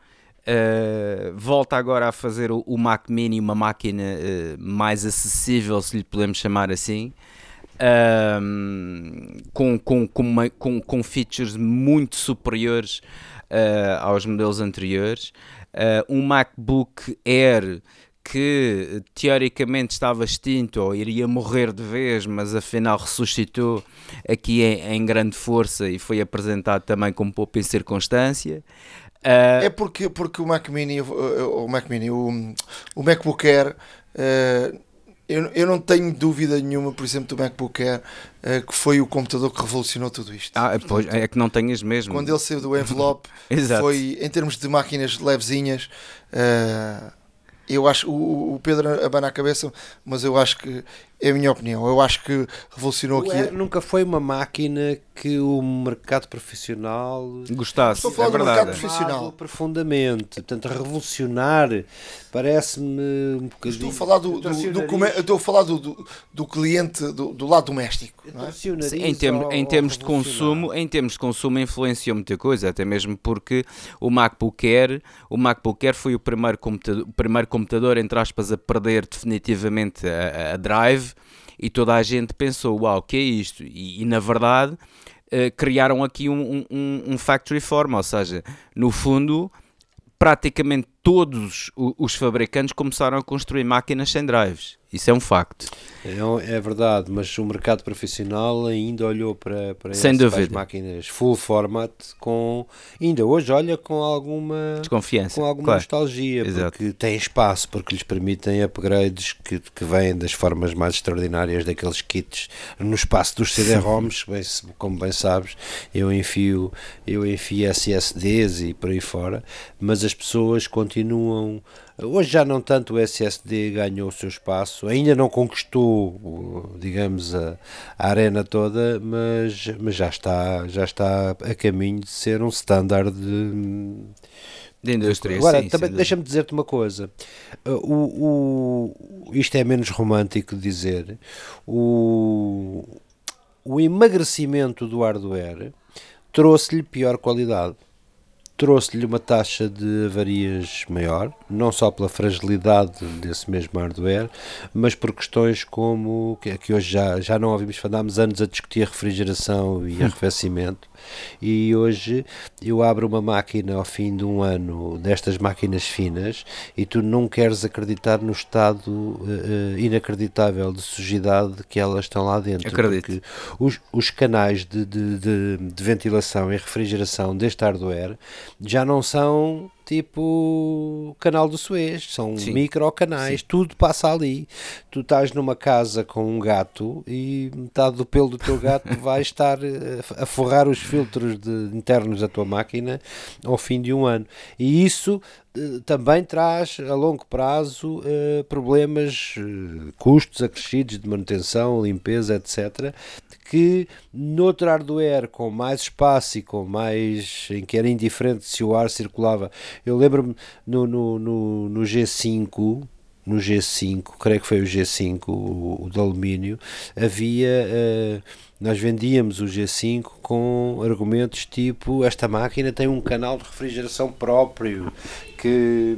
S4: volta agora a fazer o, o Mac Mini uma máquina mais acessível, se lhe podemos chamar assim. com, com, com, uma, com, com features muito superiores aos modelos anteriores. um MacBook Air que teoricamente estava extinto ou iria morrer de vez, mas afinal ressuscitou aqui em, em grande força e foi apresentado também como pouco em circunstância.
S2: Uh, é porque, porque o Mac Mini, o, Mac Mini, o, o MacBook Air, uh, eu, eu não tenho dúvida nenhuma, por exemplo, do MacBook Air, uh, que foi o computador que revolucionou tudo isto.
S4: Ah, pois, é que não tenhas mesmo.
S2: Quando ele saiu do envelope, foi, em termos de máquinas levezinhas, eu acho, o, o Pedro abana a cabeça, mas eu acho que, é a minha opinião, eu acho que revolucionou
S5: O
S2: aqui.
S5: Air nunca foi uma máquina que o mercado profissional
S4: Gostasse,
S2: Estou a falar
S4: é
S2: do mercado
S4: verdade.
S2: profissional.
S5: amava profundamente. Portanto, revolucionar parece-me um bocadinho.
S2: Estou a falar do, do, do come- estou a falar do, do, do cliente do, do lado doméstico. Não é?
S4: Sim, em, termos, em termos de consumo, em termos de consumo influenciou muita coisa, até mesmo porque o MacBook Air, o MacBook Air foi o primeiro computador, o primeiro computador entre aspas a perder definitivamente a, a drive e toda a gente pensou, uau, o que é isto? E, e, na verdade eh, criaram aqui um, um, um factory form, ou seja, no fundo praticamente todos os fabricantes começaram a construir máquinas sem drives. Isso é um facto.
S5: É, é verdade, mas o mercado profissional ainda olhou para, para,
S4: Sem
S5: esse- para as máquinas full format com. Ainda hoje olha com alguma.
S4: Desconfiança.
S5: com alguma
S4: claro.
S5: nostalgia,
S4: Exato.
S5: porque tem espaço, porque lhes permitem upgrades que, que vêm das formas mais extraordinárias daqueles kits no espaço dos CD-ROMs, bem como bem sabes, eu enfio, eu enfio SSDs e por aí fora, mas as pessoas continuam. Hoje já não tanto o SSD ganhou o seu espaço, ainda não conquistou, digamos, a, a arena toda, mas, mas já está, já está a caminho de ser um standard de,
S4: De indústria,
S5: Agora,
S4: sim,
S5: também deixa-me dizer-te uma coisa. Uh, O, o- isto é menos romântico de dizer. O, o emagrecimento do hardware trouxe-lhe pior qualidade. Trouxe-lhe uma taxa de avarias maior, não só pela fragilidade desse mesmo hardware, mas por questões como que, que hoje já, já não ouvimos, andámos anos a discutir refrigeração e arrefecimento, e hoje eu abro uma máquina ao fim de um ano destas máquinas finas e tu não queres acreditar no estado eh, inacreditável de sujidade que elas estão lá dentro.
S4: Acredito.
S5: Porque os, os canais de, de, de, de ventilação e refrigeração deste hardware já não são tipo canal do Suez, são
S4: Sim.
S5: micro canais, tudo passa ali. Tu estás numa casa com um gato e metade do pelo do teu gato vai estar eh, a forrar os filtros de- internos da tua máquina ao fim de um ano. E isso eh, também traz a longo prazo eh, problemas, custos acrescidos de manutenção, limpeza, etc. Que noutro hardware com mais espaço e com mais em que era indiferente se o ar circulava. Eu lembro-me no, no, no, no G5 no G5, creio que foi o G5, o, o de alumínio, havia, eh, nós vendíamos o G5 com argumentos tipo, esta máquina tem um canal de refrigeração próprio, que,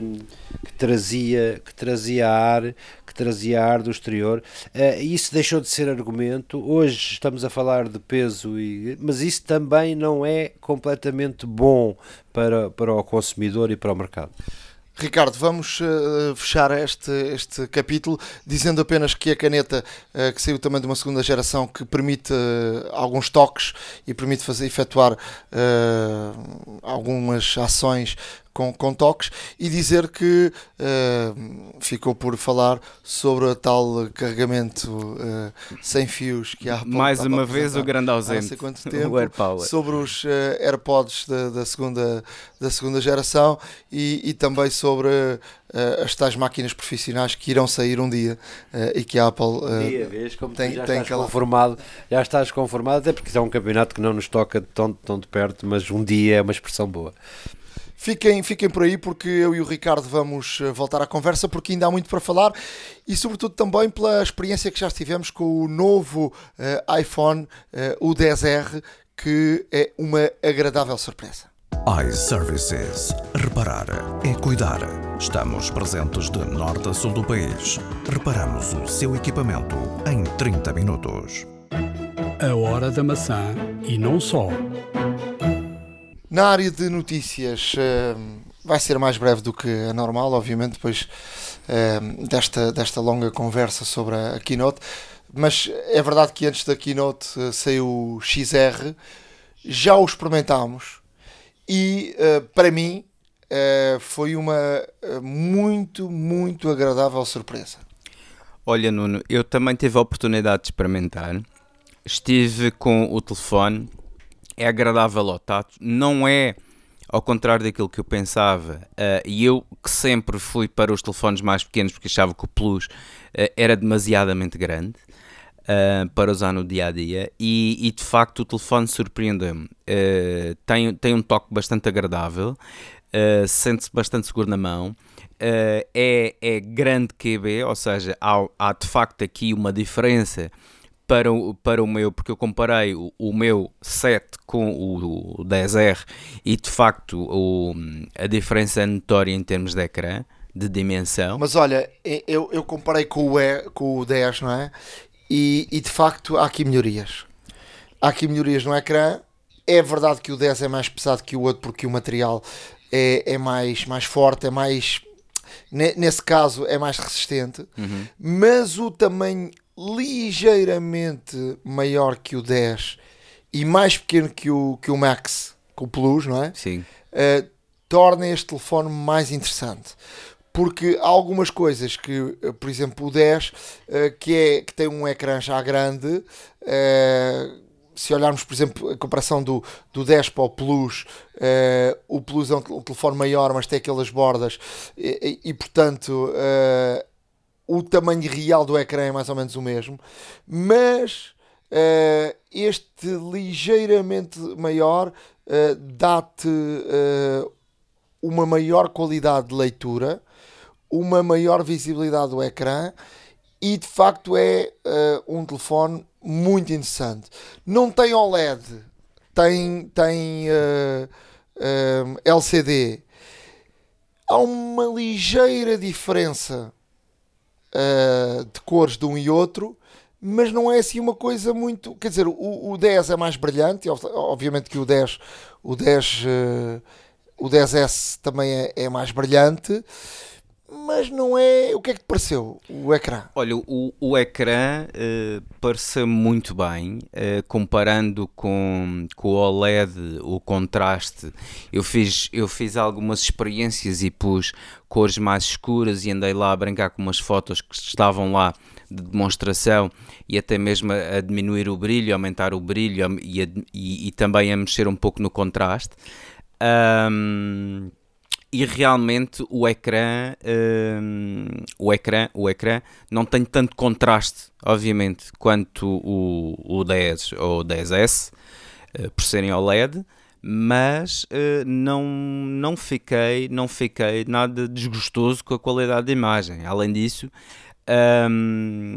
S5: que trazia, que trazia ar, que trazia ar do exterior. Eh, isso deixou de ser argumento. Hoje estamos a falar de peso, e, mas isso também não é completamente bom para, para o consumidor e para o mercado.
S2: Ricardo, vamos eh, fechar este, este capítulo dizendo apenas que a caneta eh, que saiu também de uma segunda geração que permite eh, alguns toques e permite fazer efetuar algumas ações com, com toques e dizer que eh, ficou por falar sobre o tal carregamento eh, sem fios que há
S4: Mais uma vez o grande
S2: não
S4: ausente,
S2: quanto
S4: o
S2: tempo,
S4: AirPower.
S2: sobre os eh, AirPods da, da segunda, da segunda geração e, e também sobre as tais máquinas profissionais que irão sair um dia e que a Apple eh,
S5: dia, vês como
S2: tem-
S5: já
S2: tem
S5: estás
S2: aquela-
S5: conformado, já estás conformado, até porque isso é um campeonato que não nos toca de tão, tão de perto, mas um dia é uma expressão boa.
S2: Fiquem, fiquem por aí porque eu e o Ricardo vamos eh, voltar à conversa porque ainda há muito para falar e sobretudo também pela experiência que já tivemos com o novo eh, iPhone, eh, o 10R, que é uma agradável surpresa.
S3: iServices. Reparar é cuidar. Estamos presentes de norte a sul do país. Reparamos o seu equipamento em 30 minutos.
S1: A hora da maçã e não só.
S2: Na área de notícias eh, vai ser mais breve do que a normal, obviamente, depois eh, desta, desta longa conversa sobre a, Keynote. Mas é verdade que antes da Keynote eh, saiu o XR, já o experimentámos e para mim foi uma muito, muito agradável surpresa.
S4: Olha, Nuno, eu também tive a oportunidade de experimentar. Estive com o telefone, é agradável ao tato, não é ao contrário daquilo que eu pensava, uh, e eu que sempre fui para os telefones mais pequenos porque achava que o Plus uh, era demasiadamente grande uh, para usar no dia a dia, e, e de facto o telefone surpreendeu-me. tem, tem um toque bastante agradável, sente-se bastante seguro na mão. é, é grande QB, ou seja, há, há de facto aqui uma diferença para o, para o meu, porque eu comparei o, o meu 7 com o, o 10R e de facto o, a diferença é notória em termos de ecrã, de dimensão.
S2: Mas olha, eu, eu comparei com o, e, com o 10, não é? E, e de facto há aqui melhorias. Há aqui melhorias no ecrã. É verdade que o 10 é mais pesado que o outro porque o material é, é mais, mais forte, é mais nesse caso é mais resistente, uhum. mas o tamanho ligeiramente maior que o 10 e mais pequeno que o, que o Max, com o Plus, não é?
S4: Sim.
S2: Uh, torna este telefone mais interessante. Porque há algumas coisas que, eh, por exemplo, o 10, uh, que, é, que tem um ecrã já grande, uh, se olharmos, por exemplo, a comparação do, do 10 para o Plus, uh, o Plus é um, telefone maior, mas tem aquelas bordas, e, e, e portanto, uh, o tamanho real do ecrã é mais ou menos o mesmo, mas uh, este ligeiramente maior uh, dá-te uh, uma maior qualidade de leitura, uma maior visibilidade do ecrã e de facto é um telefone muito interessante. Não tem OLED, tem, tem LCD. Há uma ligeira diferença uh, de cores de um e outro, mas não é assim uma coisa muito. Quer dizer, o, o 10 é mais brilhante, obviamente que o 10, o 10, uh, eh, o 10S também é, é mais brilhante mas não é. O que é que te pareceu o ecrã?
S4: Olha, o, o ecrã uh, pareceu muito bem, uh, comparando com, com o OLED, o contraste. Eu fiz, eu fiz algumas experiências e pus cores mais escuras e andei lá a brincar com umas fotos que estavam lá de demonstração e até mesmo a, a diminuir o brilho, aumentar o brilho e, a, e, e também a mexer um pouco no contraste. Um, e realmente o ecrã, um, o ecrã, o ecrã não tem tanto contraste, obviamente, quanto o, o 10 ou o 10S, uh, por serem OLED, mas uh, não, não, fiquei, não fiquei nada desgostoso com a qualidade da imagem. Além disso, um,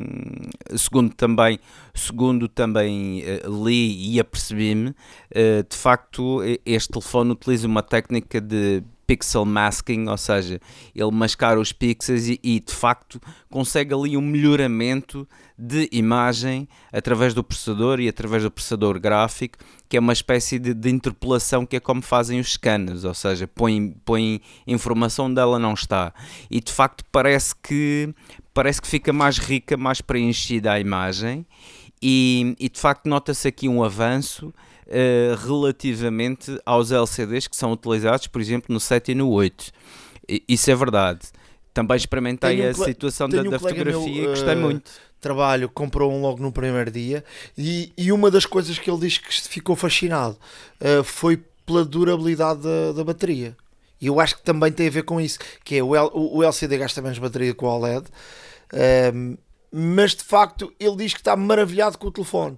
S4: segundo também, segundo também uh, li e apercebi-me, uh, de facto este telefone utiliza uma técnica de pixel masking, ou seja, ele mascara os pixels e, e, de facto consegue ali um melhoramento de imagem através do processador e através do processador gráfico, que é uma espécie de, de interpolação que é como fazem os scanners, ou seja, põe, põe informação onde ela não está. E de facto parece que, parece que fica mais rica, mais preenchida a imagem. E, e de facto nota-se aqui um avanço uh, relativamente aos LCDs que são utilizados, por exemplo, no 7 e no 8. I, isso é verdade. Também experimentei um a situação da, um da fotografia meu, e gostei uh, muito.
S2: Trabalho, comprou um logo no primeiro dia e, e uma das coisas que ele diz que ficou fascinado uh, foi pela durabilidade da, da bateria. E eu acho que também tem a ver com isso, que é o, L, o LCD gasta menos bateria que o OLED, um, mas de facto ele diz que está maravilhado com o telefone.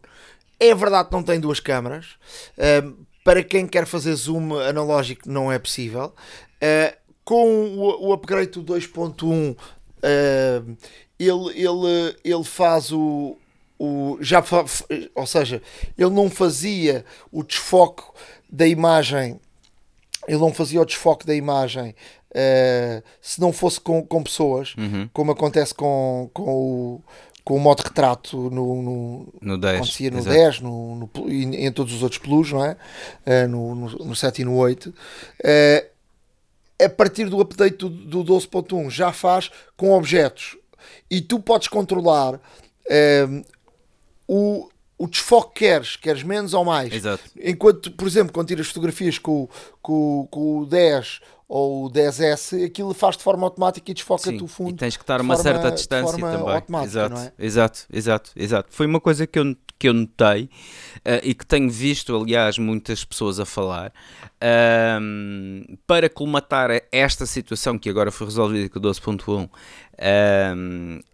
S2: É verdade que não tem duas câmaras. Uh, para quem quer fazer zoom analógico não é possível. Uh, com o, o upgrade do 2.1 uh, ele, ele, ele faz o, o já ou seja, ele não fazia o desfoque da imagem ele não fazia o desfoque da imagem uh, se não fosse com, com pessoas, uhum. como acontece com, com o, com o modo retrato no, no,
S4: no 10,
S2: acontecia no 10 no, no, e em todos os outros plus, não é? Uh, no, no, no 7 e no 8. Uh, eh, a partir do update do, do 12.1 já faz com objetos e tu podes controlar uh, o, o desfoque que queres, queres menos ou mais.
S4: Exato.
S2: Enquanto, por exemplo, quando tiras fotografias com, com, com o 10 ou o 10S, aquilo faz de forma automática e desfoca-te o fundo.
S4: E tens que estar a uma
S2: forma,
S4: certa distância também.
S2: Automática,
S4: exato,
S2: é?
S4: exato, exato, exato. Foi uma coisa que eu, que eu notei uh, e que tenho visto, aliás, muitas pessoas a falar, uh, para colmatar esta situação que agora foi resolvida com o 12.1, uh,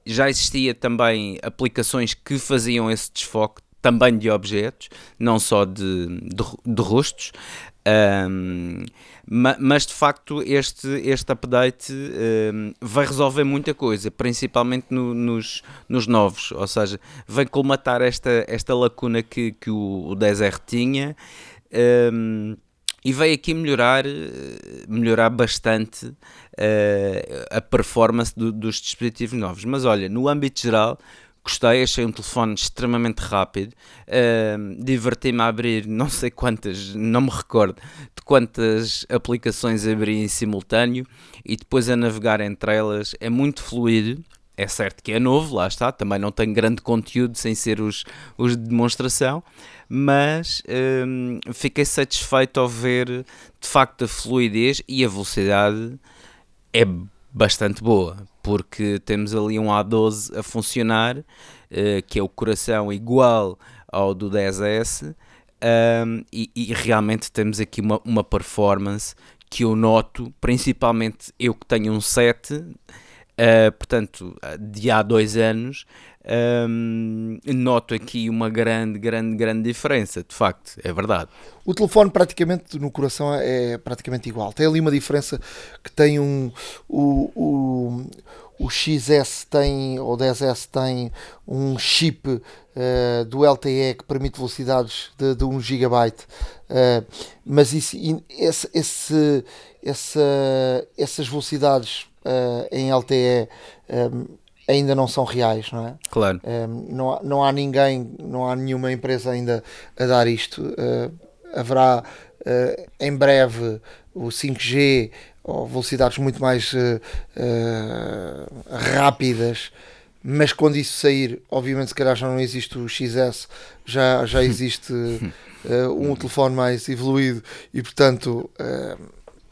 S4: já existia também aplicações que faziam esse desfoque também de objetos, não só de, de, de rostos. Um, mas de facto este, este update um, vai resolver muita coisa, principalmente no, nos, nos novos, ou seja, vem colmatar esta, esta lacuna que, que o, o 10R tinha um, e veio aqui melhorar, melhorar bastante uh, a performance do, dos dispositivos novos. Mas olha, no âmbito geral, Gostei, achei um telefone extremamente rápido. Uh, Diverti-me a abrir não sei quantas, não me recordo de quantas aplicações abri em simultâneo e depois a navegar entre elas é muito fluido. É certo que é novo, lá está, também não tem grande conteúdo sem ser os, os de demonstração, mas fiquei satisfeito ao ver de facto a fluidez e a velocidade é bastante boa porque temos ali um A12 a funcionar, uh, que é o coração igual ao do 10S, um, e, e, realmente temos aqui uma, uma performance que eu noto, principalmente eu que tenho um 7, uh, portanto, de há dois anos, um, noto aqui uma grande, grande, grande diferença, de facto, é verdade.
S2: O telefone praticamente no coração é praticamente igual. Tem ali uma diferença que tem um o, o, o XS tem, ou 10S tem um chip uh, do LTE que permite velocidades de, de 1 GB, uh, mas isso, esse, esse, essa, essas velocidades uh, em LTE um, ainda não são reais, não é?
S4: Claro.
S2: Um, não, há, não há ninguém, não há nenhuma empresa ainda a dar isto. Uh, haverá uh, em breve o 5G ou velocidades muito mais uh, rápidas, mas quando isso sair, obviamente se calhar já não existe o XS, já, já existe um telefone mais evoluído e portanto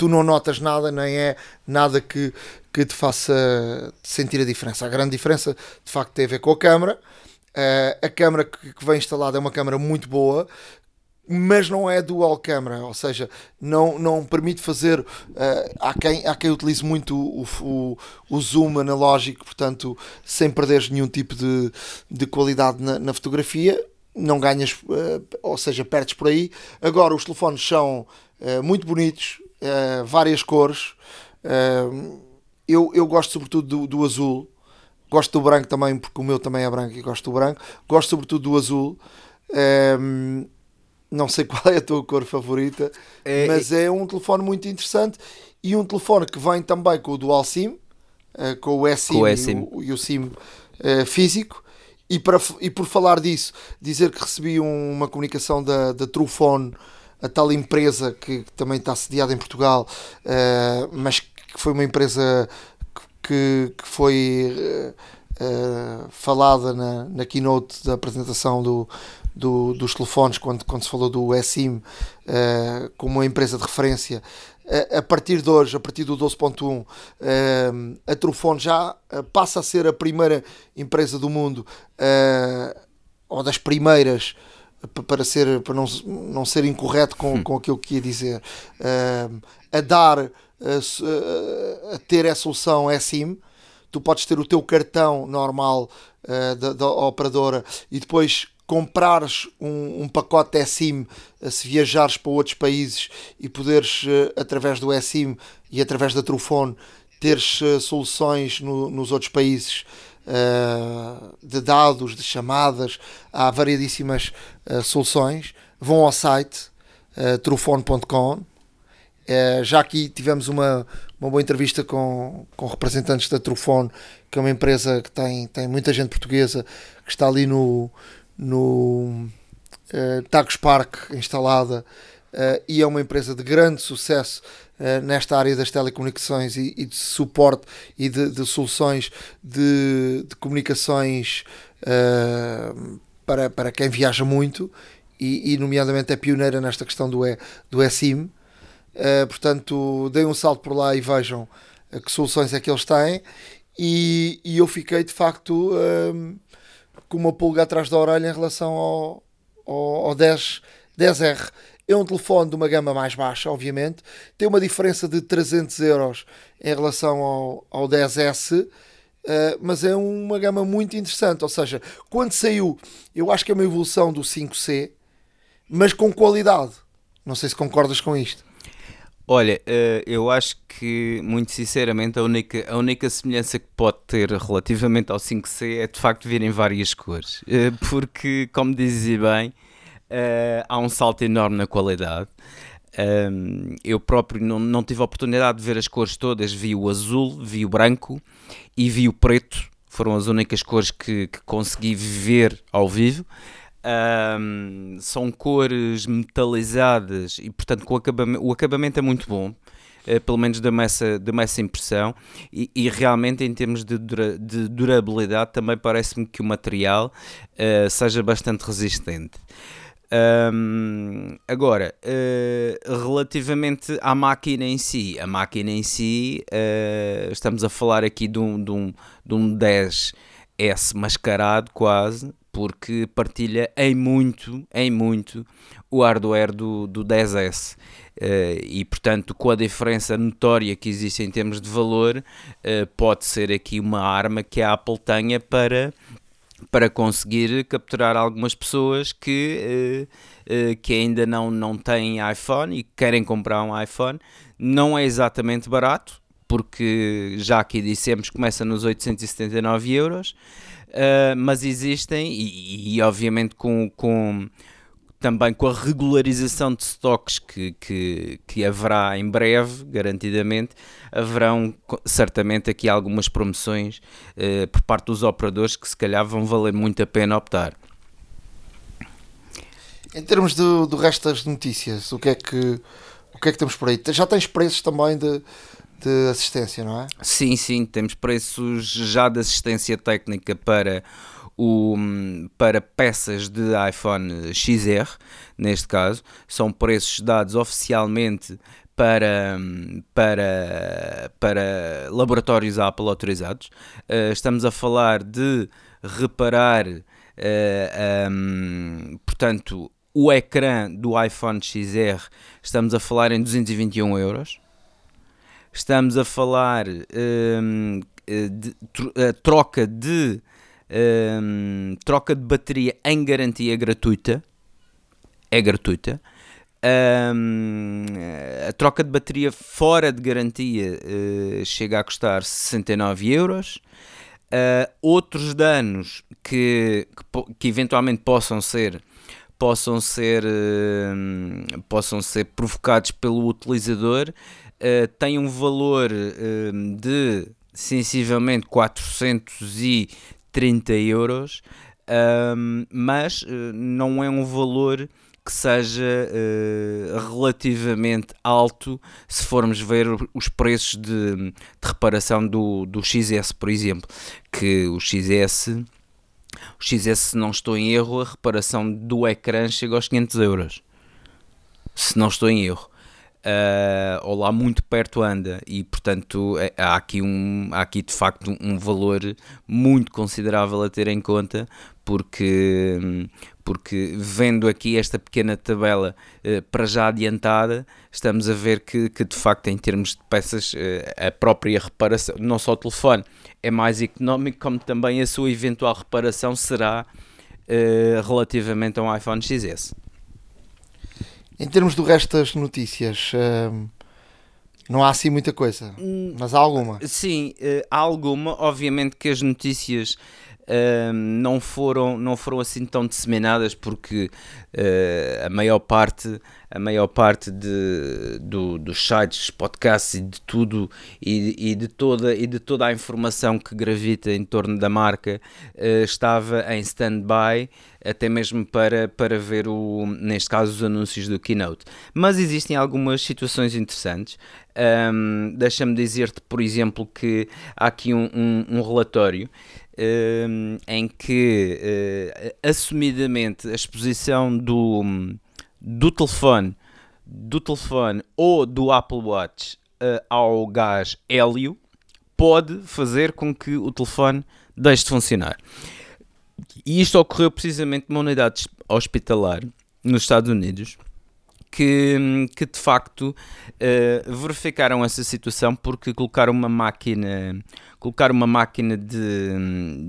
S2: tu não notas nada, nem é nada que, que te faça sentir a diferença. A grande diferença, de facto, tem a ver com a câmera. Uh, a câmera que, que vem instalada é uma câmera muito boa, mas não é dual câmera, ou seja, não, não permite fazer. Uh, há, quem, há quem utilize muito o, o, o, zoom analógico, portanto, sem perderes nenhum tipo de, de qualidade na, na fotografia. Não ganhas, uh, ou seja, perdes por aí. Agora, os telefones são uh, muito bonitos, várias cores. Eu, eu gosto sobretudo do, do, azul. Gosto do branco também, porque o meu também é branco e gosto do branco. Gosto sobretudo do azul. Uh, não sei qual é a tua cor favorita, é, mas é um telefone muito interessante e um telefone que vem também com o Dual SIM, com o eSIM, com o eSIM. E, o, e o SIM físico. E, para, e por falar disso, dizer que recebi uma comunicação da, da Trufone a tal empresa que, também está sediada em Portugal, uh, mas que foi uma empresa que, que foi uh, falada na, na keynote da apresentação do, do, dos telefones, quando, quando se falou do eSIM uh, como uma empresa de referência. a partir de hoje, a partir do 12.1, a Trufone já passa a ser a primeira empresa do mundo, ou das primeiras, para ser para não, não ser incorreto com, hum. com aquilo que ia dizer uh, a dar a, ter a solução eSIM tu podes ter o teu cartão normal uh, da, da, operadora e depois comprares um, um pacote eSIM uh, se viajares para outros países e poderes uh, através do eSIM e através da Trufone teres soluções no, nos outros países uh, de dados, de chamadas, há variedíssimas uh, soluções. Vão ao site uh, trufone.com. Uh, já aqui tivemos uma, uma boa entrevista com, com representantes da Trufone, que é uma empresa que tem, tem muita gente portuguesa que está ali no, no uh, Tagus Park instalada uh, e é uma empresa de grande sucesso nesta área das telecomunicações e, e de suporte e de, de soluções de, de comunicações para, para quem viaja muito e, e, nomeadamente é pioneira nesta questão do, e, do eSIM. Portanto, deem um salto por lá e vejam que soluções é que eles têm e, e eu fiquei de facto com uma pulga atrás da orelha em relação ao, ao, ao 10, 10R. É um telefone de uma gama mais baixa, obviamente. Tem uma diferença de 300 euros em relação ao, ao 10S. Uh, mas é uma gama muito interessante. Ou seja, quando saiu, eu acho que é uma evolução do 5C, mas com qualidade. Não sei se concordas com isto.
S4: Olha, uh, eu acho que, muito sinceramente, a única, a única semelhança que pode ter relativamente ao 5C é de facto virem várias cores. Uh, porque, como dizia bem, Uh, há um salto enorme na qualidade. Eu próprio não, não tive a oportunidade de ver as cores todas, vi o azul, vi o branco e vi o preto, foram as únicas cores que, que consegui ver ao vivo. Um, são cores metalizadas e, portanto, o acabamento, o acabamento é muito bom. Uh, pelo menos dá-me essa, dá essa impressão, e, e, realmente em termos de, dura, de durabilidade também parece-me que o material uh, seja bastante resistente. Um, agora, uh, relativamente à máquina em si, a máquina em si, estamos a falar aqui de um, de um, de um 10S mascarado quase, porque partilha em muito, em muito, o hardware do, do 10S. Uh, e portanto, com a diferença notória que existe em termos de valor, pode ser aqui uma arma que a Apple tenha para para conseguir capturar algumas pessoas que, uh, uh, que ainda não, não têm iPhone e querem comprar um iPhone. Não é exatamente barato, porque já aqui dissemos começa nos 879 euros, uh, mas existem e, e, obviamente com, com também com a regularização de estoques que, que, que haverá em breve, garantidamente, haverão certamente aqui algumas promoções eh, por parte dos operadores que se calhar vão valer muito a pena optar.
S2: Em termos do, do resto das notícias, o que é que o que é que temos por aí? Já tens preços também de, de assistência, não é?
S4: Sim, sim, temos preços já de assistência técnica para o, para peças de iPhone XR, neste caso, são preços dados oficialmente para, para, para laboratórios Apple autorizados. Uh, estamos a falar de reparar, eh, portanto, o ecrã do iPhone XR, estamos a falar em 221 euros. Estamos a falar um, de, troca de um, troca de bateria em garantia gratuita. É gratuita. Um, a troca de bateria fora de garantia uh, chega a custar 69 euros. Uh, outros danos que, que, que, eventualmente possam ser possam ser uh, possam ser provocados pelo utilizador uh, têm um valor de sensivelmente 400 e 30 euros, mas uh, não é um valor que seja uh, relativamente alto se formos ver os preços de, de, reparação do, do XS, por exemplo, que o XS, o XS, se não estou em erro, a reparação do ecrã chega aos 500 euros, se não estou em erro uh, ou lá muito perto anda e portanto é, há aqui, um, há aqui de facto um valor muito considerável a ter em conta porque, porque vendo aqui esta pequena tabela uh, para já adiantada, estamos a ver que, que de facto em termos de peças uh, a própria reparação, não só o telefone é mais económico, como também a sua eventual reparação será uh, relativamente a um iPhone XS.
S2: Em termos do resto das notícias, hum, não há assim muita coisa, hum, mas há alguma.
S4: Sim, uh, há alguma. Obviamente que as notícias uh, não, foram, não foram assim tão disseminadas porque uh, a maior parte a maior parte de, do, dos sites, podcasts e de tudo e, e, de toda, e de toda a informação que gravita em torno da marca uh, estava em stand-by até mesmo para, para ver o, neste caso os anúncios do Keynote. Mas existem algumas situações interessantes. Um, Deixa-me dizer-te, por exemplo, que há aqui um, um, um relatório um, em que uh, assumidamente a exposição do, do telefone do telefone ou do Apple Watch uh, ao gás hélio pode fazer com que o telefone deixe de funcionar. e isto ocorreu precisamente numa unidade hospitalar nos Estados Unidos que, que de facto uh, verificaram essa situação porque colocaram uma máquina colocaram uma máquina de,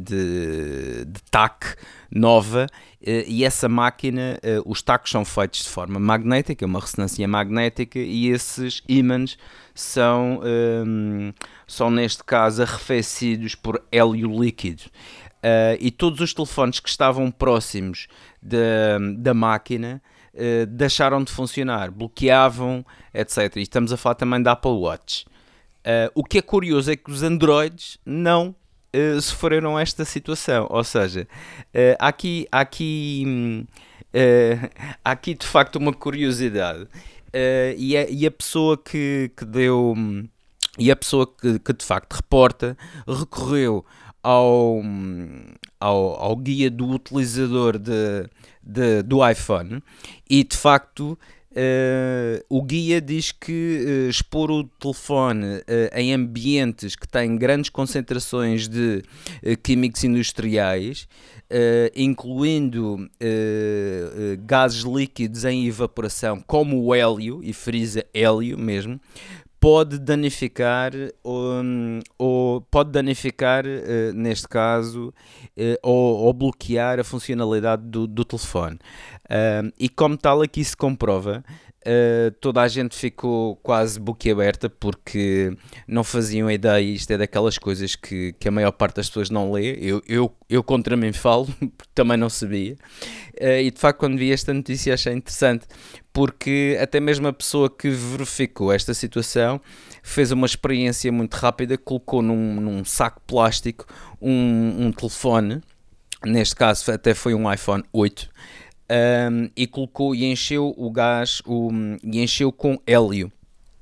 S4: de, de TAC nova uh, e essa máquina, uh, os tacos são feitos de forma magnética, uma ressonância magnética e esses ímãs são, um, são neste caso arrefecidos por hélio líquido. e todos os telefones que estavam próximos da, da máquina uh, deixaram de funcionar, bloqueavam, etc. E estamos a falar também da Apple Watch. Uh, o que é curioso é que os Androids não uh, sofreram esta situação. Ou seja, uh, aqui, aqui, há aqui de facto uma curiosidade. E a, e, a, pessoa que, que deu. E a pessoa que, que de facto reporta recorreu ao, ao, ao guia do utilizador de, de, do iPhone e de facto uh, o guia diz que uh, expor o telefone uh, em ambientes que têm grandes concentrações de químicos industriais, incluindo gases líquidos em evaporação, como o hélio, e frisa hélio mesmo, pode danificar ou pode danificar uh, neste caso uh, ou, ou, bloquear a funcionalidade do, do telefone. Uh, e como tal aqui se comprova Uh, toda a gente ficou quase boquiaberta porque não faziam ideia. Isto é daquelas coisas que, que a maior parte das pessoas não lê. Eu, eu, eu contra mim falo, porque também não sabia. Uh, e de facto, quando vi esta notícia, achei interessante porque até mesmo a pessoa que verificou esta situação fez uma experiência muito rápida, colocou num, num saco plástico um, um telefone. Neste caso, até foi um iPhone 8 um, e colocou e encheu o gás o, e encheu com hélio,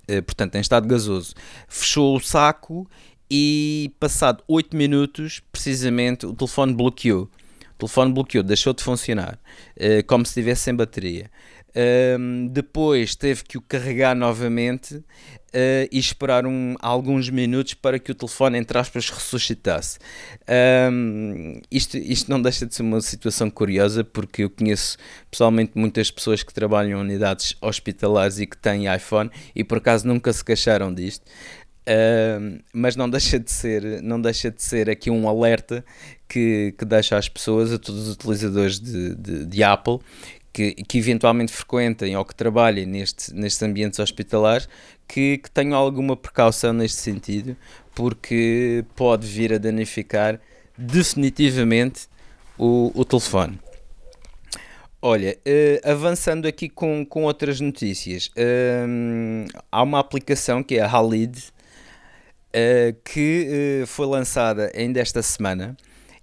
S4: uh, portanto em estado gasoso. Fechou o saco e passado 8 minutos, precisamente, o telefone bloqueou. O telefone bloqueou, deixou de funcionar, uh, como se estivesse sem bateria. Um, depois teve que o carregar novamente uh, e esperar um, alguns minutos para que o telefone, entre aspas, ressuscitasse. Um, isto, isto não deixa de ser uma situação curiosa, porque eu conheço pessoalmente muitas pessoas que trabalham em unidades hospitalares e que têm iPhone e por acaso nunca se queixaram disto. Uh, mas não deixa de ser não deixa de ser aqui um alerta que, que deixa às pessoas, a todos os utilizadores de, de, de Apple, que, que eventualmente frequentem ou que trabalhem neste, nestes ambientes hospitalares que, que tenham alguma precaução neste sentido, porque pode vir a danificar definitivamente o, o telefone. Olha, uh, avançando aqui com, com outras notícias, uh, há uma aplicação que é a Halid, uh, que foi lançada ainda esta semana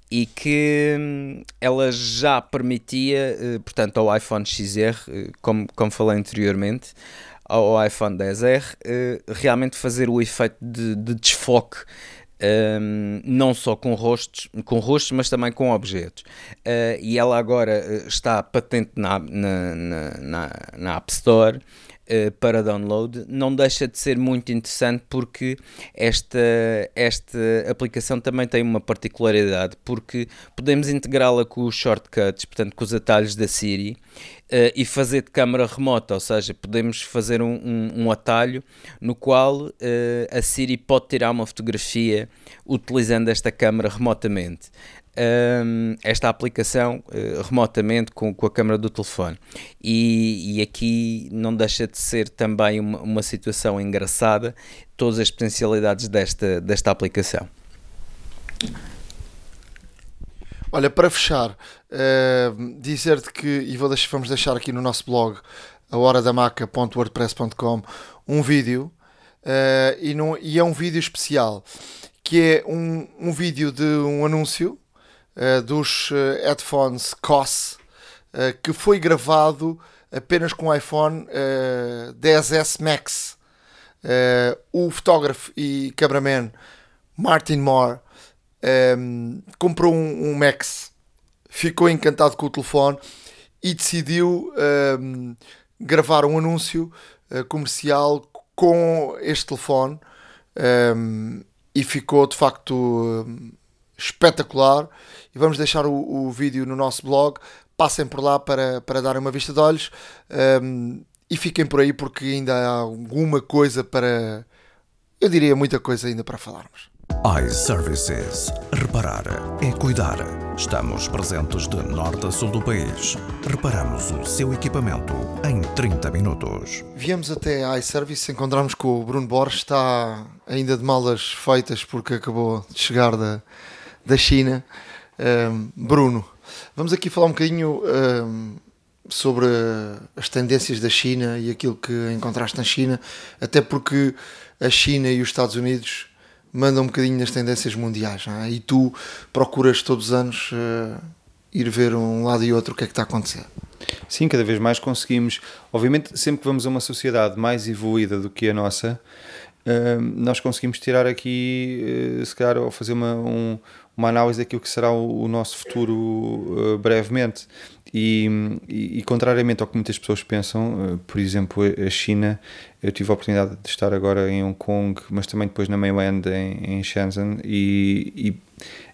S4: e que hum, ela já permitia, eh, portanto, ao iPhone XR, eh, como, como falei anteriormente, ao iPhone 10R, eh, realmente fazer o efeito de, de desfoque. Um, não só com rostos, com rostos, mas também com objetos. Uh, e ela agora está patente na, na, na, na App Store uh, para download, não deixa de ser muito interessante porque esta, esta aplicação também tem uma particularidade, porque podemos integrá-la com os shortcuts, portanto com os atalhos da Siri, Uh, e fazer de câmara remota, ou seja, podemos fazer um, um, um atalho no qual uh, a Siri pode tirar uma fotografia utilizando esta câmara remotamente um, esta aplicação uh, remotamente com, com, a câmera do telefone. E, e, aqui não deixa de ser também uma, uma situação engraçada, todas as potencialidades desta, desta aplicação.
S2: Olha, para fechar, uh, dizer-te que, e vou deixar, vamos deixar aqui no nosso blog, a horadamaca.wordpress.com, um vídeo, uh, e, não, e é um vídeo especial, que é um, um vídeo de um anúncio dos uh, headphones COS, uh, que foi gravado apenas com o iPhone 10S Max. o fotógrafo e cameraman Martin Moore um, comprou um, um, Max, ficou encantado com o telefone e decidiu um, gravar um anúncio comercial com este telefone e ficou de facto espetacular e vamos deixar o, o vídeo no nosso blog. Passem por lá para, para darem uma vista de olhos um, e fiquem por aí porque ainda há alguma coisa para. Eu diria muita coisa ainda para falarmos
S3: iServices. Reparar é cuidar. Estamos presentes de norte a sul do país. Reparamos o seu equipamento em 30 minutos.
S2: Viemos até a iService, encontramos com o Bruno Borges, está ainda de malas feitas porque acabou de chegar da, da China. Um, Bruno, vamos aqui falar um bocadinho um, sobre as tendências da China e aquilo que encontraste na China, até porque a China e os Estados Unidos manda um bocadinho nas tendências mundiais é? e tu procuras todos os anos uh, ir ver um lado e outro o que é que está a acontecer.
S6: Sim, cada vez mais conseguimos. Obviamente, sempre que vamos a uma sociedade mais evoluída do que a nossa, uh, nós conseguimos tirar aqui, uh, se calhar, ou fazer uma, um, uma análise daquilo que será o, o nosso futuro brevemente. E, e, e, contrariamente ao que muitas pessoas pensam, uh, por exemplo, a China, eu tive a oportunidade de estar agora em Hong Kong, mas também depois na mainland em, em Shenzhen, e, e,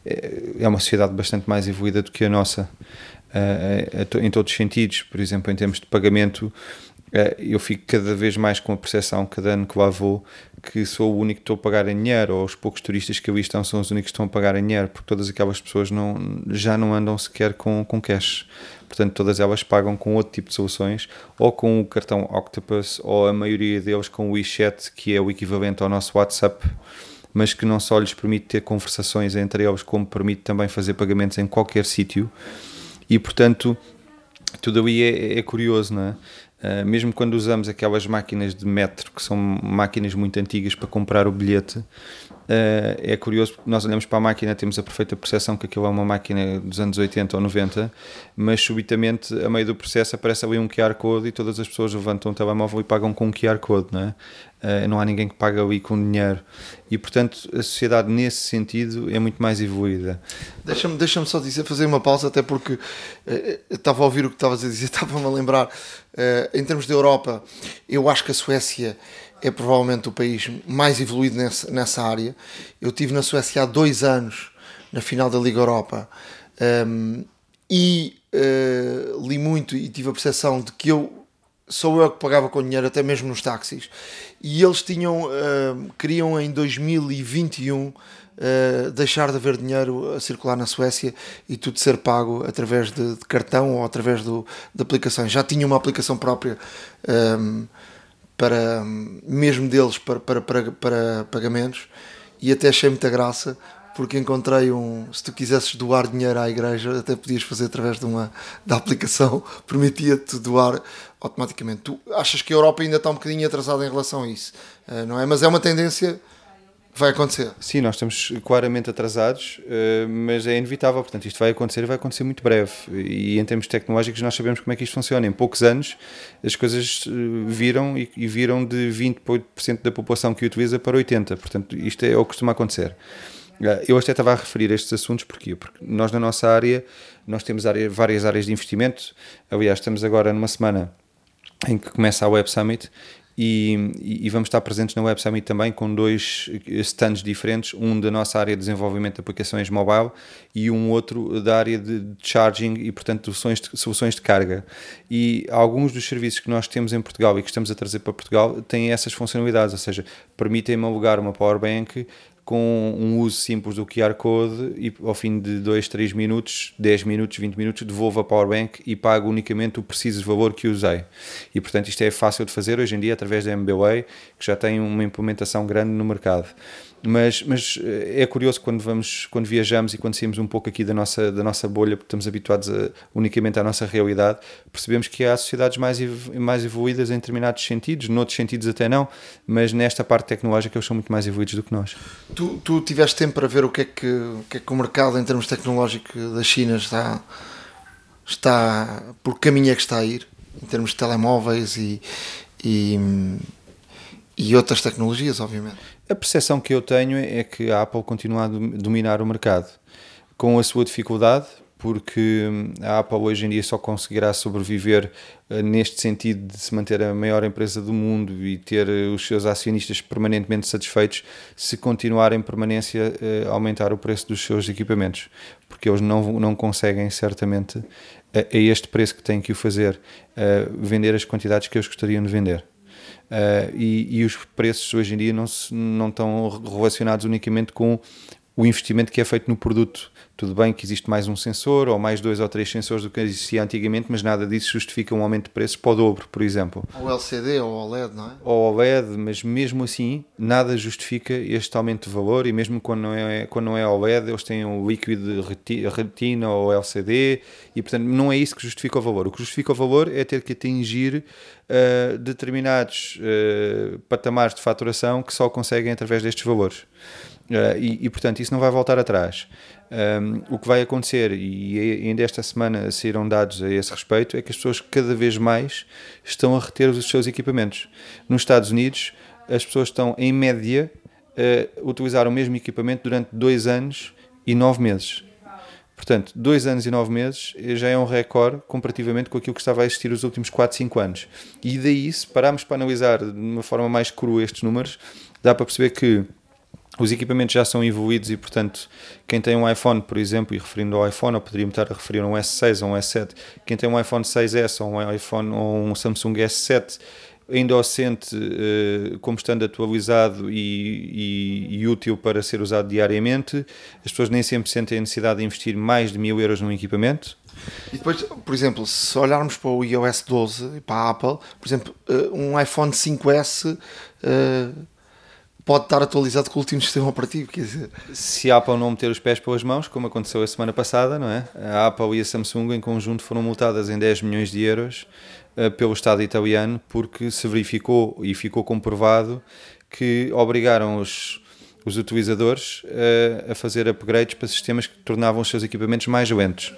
S6: eh, é uma sociedade bastante mais evoluída do que a nossa, uh, em todos os sentidos. Por exemplo, em termos de pagamento, uh, eu fico cada vez mais com a percepção, cada ano que lá vou, que sou o único que estou a pagar em dinheiro, ou os poucos turistas que ali estão são os únicos que estão a pagar em dinheiro, porque todas aquelas pessoas não, já não andam sequer com, com cash. Portanto, todas elas pagam com outro tipo de soluções, ou com o cartão Octopus, ou a maioria deles com o WeChat, que é o equivalente ao nosso WhatsApp, mas que não só lhes permite ter conversações entre eles, como permite também fazer pagamentos em qualquer sítio. E, portanto, tudo ali é, é curioso, não é? Uh, mesmo quando usamos aquelas máquinas de metro, que são máquinas muito antigas para comprar o bilhete, uh, é curioso porque nós olhamos para a máquina, temos a perfeita percepção que aquilo é uma máquina dos anos 80 ou 90, mas subitamente, a meio do processo, aparece ali um QR Code e todas as pessoas levantam o telemóvel e pagam com um QR Code, não é? Uh, não há ninguém que pague ali com dinheiro. E, portanto, a sociedade, nesse sentido, é muito mais evoluída.
S2: Deixa-me deixa só dizer, fazer uma pausa, até porque uh, estava a ouvir o que estavas a dizer, estava-me a lembrar. Uh, em termos de Europa, eu acho que a Suécia é provavelmente o país mais evoluído nessa, nessa área. Eu tive na Suécia há dois anos, na final da Liga Europa, um, ehm, e li muito e tive a percepção de que eu sou eu que pagava com dinheiro, até mesmo nos táxis. E eles tinham, uh, queriam em 2021 uh, ah, deixar de haver dinheiro a circular na Suécia e tudo ser pago através de, de cartão ou através do, de aplicações. Já tinham uma aplicação própria um, para, mesmo deles, para, para, para, para pagamentos. E até achei muita graça porque encontrei um. Se tu quisesses doar dinheiro à igreja, até podias fazer através de uma da aplicação, permitia-te doar automaticamente. Tu achas que a Europa ainda está um bocadinho atrasada em relação a isso, eh, não é? Mas é uma tendência que vai acontecer.
S6: Sim, nós estamos claramente atrasados, eh, mas é inevitável. Portanto, isto vai acontecer e vai acontecer muito breve. E em termos tecnológicos, nós sabemos como é que isto funciona. Em poucos anos, as coisas eh, viram e viram de 20% da população que utiliza para 80%. Portanto, isto é o que costuma acontecer. Eu até estava a referir estes assuntos porquê? porque nós na nossa área nós temos área, várias áreas de investimento. Aliás, estamos agora numa semana em que começa a Web Summit e, e, vamos estar presentes na Web Summit também com dois stands diferentes, um da nossa área de desenvolvimento de aplicações mobile e um outro da área de charging e, portanto, soluções de, soluções de carga. E alguns dos serviços que nós temos em Portugal e que estamos a trazer para Portugal têm essas funcionalidades, ou seja, permitem-me alugar uma power bank com um uso simples do QR Code e ao fim de 2, 3 minutos, 10 minutos, 20 minutos, devolvo a powerbank e pago unicamente o preciso valor que usei. E portanto isto é fácil de fazer hoje em dia através da MBWay, que já tem uma implementação grande no mercado. Mas, mas eh, é curioso quando vamos, quando viajamos e quando saímos um pouco aqui da nossa, da nossa bolha, porque estamos habituados a, unicamente à nossa realidade, percebemos que há sociedades mais, mais evoluídas em determinados sentidos, noutros sentidos até não, mas nesta parte tecnológica eles são muito mais evoluídos do que nós.
S2: Tu, tu tiveste tempo para ver o que, é que, o que é que o mercado em termos tecnológicos da China está, está por caminho é que está a ir, em termos de telemóveis e, e, e outras tecnologias, obviamente.
S6: A percepção que eu tenho é que a Apple continua a dominar o mercado com a sua dificuldade, porque hum, a Apple hoje em dia só conseguirá sobreviver uh, neste sentido de se manter a maior empresa do mundo e ter uh, os seus acionistas permanentemente satisfeitos se continuar em permanência uh, a aumentar o preço dos seus equipamentos, porque eles não, não conseguem certamente a, a este preço que têm que o fazer vender as quantidades que eles gostariam de vender. Uh, e, e, os preços hoje em dia não, se, não estão relacionados unicamente com o investimento que é feito no produto. Tudo bem que existe mais um sensor ou mais dois ou três sensores do que existia antigamente, mas nada disso justifica um aumento de preço para o dobro, por exemplo.
S2: Ou LCD ou OLED, não é?
S6: Ou OLED, mas mesmo assim nada justifica este aumento de valor e mesmo quando não é, quando não é OLED eles têm o Liquid Retina ou LCD e portanto não é isso que justifica o valor. O que justifica o valor é ter que atingir uh, determinados uh, patamares de faturação que só conseguem através destes valores. Uh, e, e, portanto isso não vai voltar atrás. Um, o que vai acontecer, e ainda esta semana saíram dados a esse respeito, é que as pessoas cada vez mais estão a reter os seus equipamentos. Nos Estados Unidos, as pessoas estão, em média, a utilizar o mesmo equipamento durante dois anos e nove meses. Portanto, dois anos e nove meses já é um recorde comparativamente com aquilo que estava a existir os últimos 4, 5 anos. E daí, se pararmos para analisar de uma forma mais crua estes números, dá para perceber que os equipamentos já são evoluídos e, portanto, quem tem um iPhone, por exemplo, e referindo ao iPhone, ou poderíamos estar a referir a um S6 ou um S7, quem tem um iPhone 6S ou um iPhone ou um Samsung S7 ainda o sente uh, como estando atualizado e, e, e, útil para ser usado diariamente. As pessoas nem sempre sentem a necessidade de investir mais de mil euros num equipamento.
S2: E depois, por exemplo, se olharmos para o iOS 12 e para a Apple, por exemplo, uh, um iPhone 5S. Uh, pode estar atualizado com o último sistema operativo. Quer dizer.
S6: Se a Apple não meter os pés pelas mãos, como aconteceu a semana passada, não é? A Apple e a Samsung em conjunto foram multadas em 10 milhões de euros uh, pelo Estado italiano porque se verificou e ficou comprovado que obrigaram os, os utilizadores uh, a fazer upgrades para sistemas que tornavam os seus equipamentos mais lentos.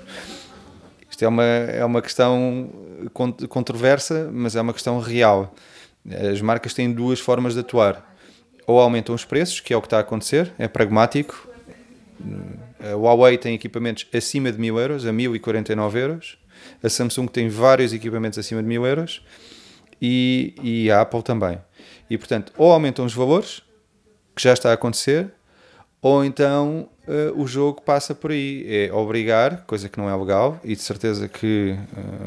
S6: Isto é uma, é uma questão controversa, mas é uma questão real. As marcas têm duas formas de atuar ou aumentam os preços, que é o que está a acontecer, é pragmático. A Huawei tem equipamentos acima de 1000 euros, a 1049 euros. A Samsung tem vários equipamentos acima de 1000 euros e, e a Apple também. E portanto, ou aumentam os valores, que já está a acontecer, ou então uh, o jogo passa por aí. É obrigar, coisa que não é legal, e de certeza que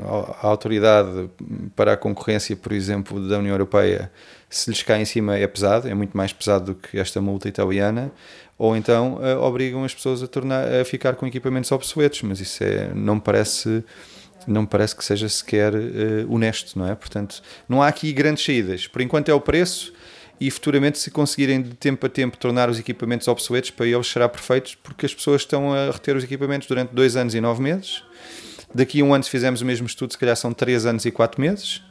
S6: uh, a autoridade para a concorrência, por exemplo, da União Europeia, se lhes cai em cima é pesado, é muito mais pesado do que esta multa italiana, ou então uh, obrigam as pessoas a, tornar, a ficar com equipamentos obsoletos, mas isso é, não me parece não parece que seja sequer honesto, não é? Portanto, não há aqui grandes saídas. Por enquanto é o preço, e futuramente se conseguirem de tempo a tempo tornar os equipamentos obsoletos para eles será perfeito porque as pessoas estão a reter os equipamentos durante dois anos e nove meses daqui a um ano se fizermos o mesmo estudo se calhar são três anos e quatro meses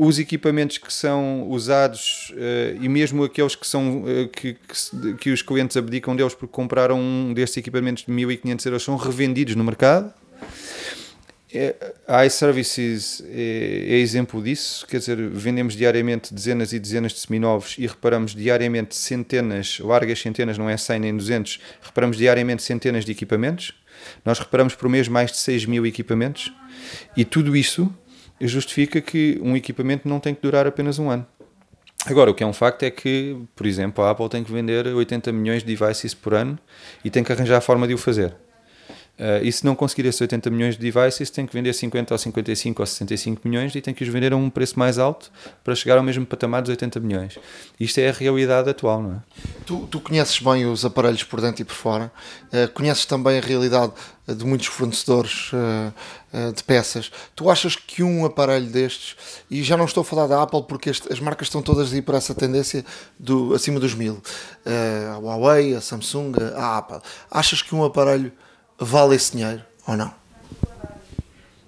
S6: os equipamentos que são usados uh, e mesmo aqueles que são uh, que, que, que, os clientes abdicam deles porque compraram um destes equipamentos de 1500 euros são revendidos no mercado. É, a iServices é, é, exemplo disso, quer dizer, vendemos diariamente dezenas e dezenas de seminovos e reparamos diariamente centenas, largas centenas, não é 100 nem 200, reparamos diariamente centenas de equipamentos. Nós reparamos por mês mais de 6 mil equipamentos. E tudo isso justifica que um equipamento não tem que durar apenas um ano. Agora, o que é um facto é que, por exemplo, a Apple tem que vender 80 milhões de devices por ano e tem que arranjar a forma de o fazer. Uh, e se não conseguir esses 80 milhões de devices, tem que vender 50 ou 55 ou 65 milhões e tem que os vender a um preço mais alto para chegar ao mesmo patamar dos 80 milhões. Isto é a realidade atual, não é?
S2: Tu, tu conheces bem os aparelhos por dentro e por fora, uh, conheces também a realidade de muitos fornecedores uh, de peças. Tu achas que um aparelho destes, e já não estou a falar da Apple porque este, as marcas estão todas a ir por essa tendência do, acima dos mil, a Huawei, a Samsung, a Apple, achas que um aparelho vale esse dinheiro ou não?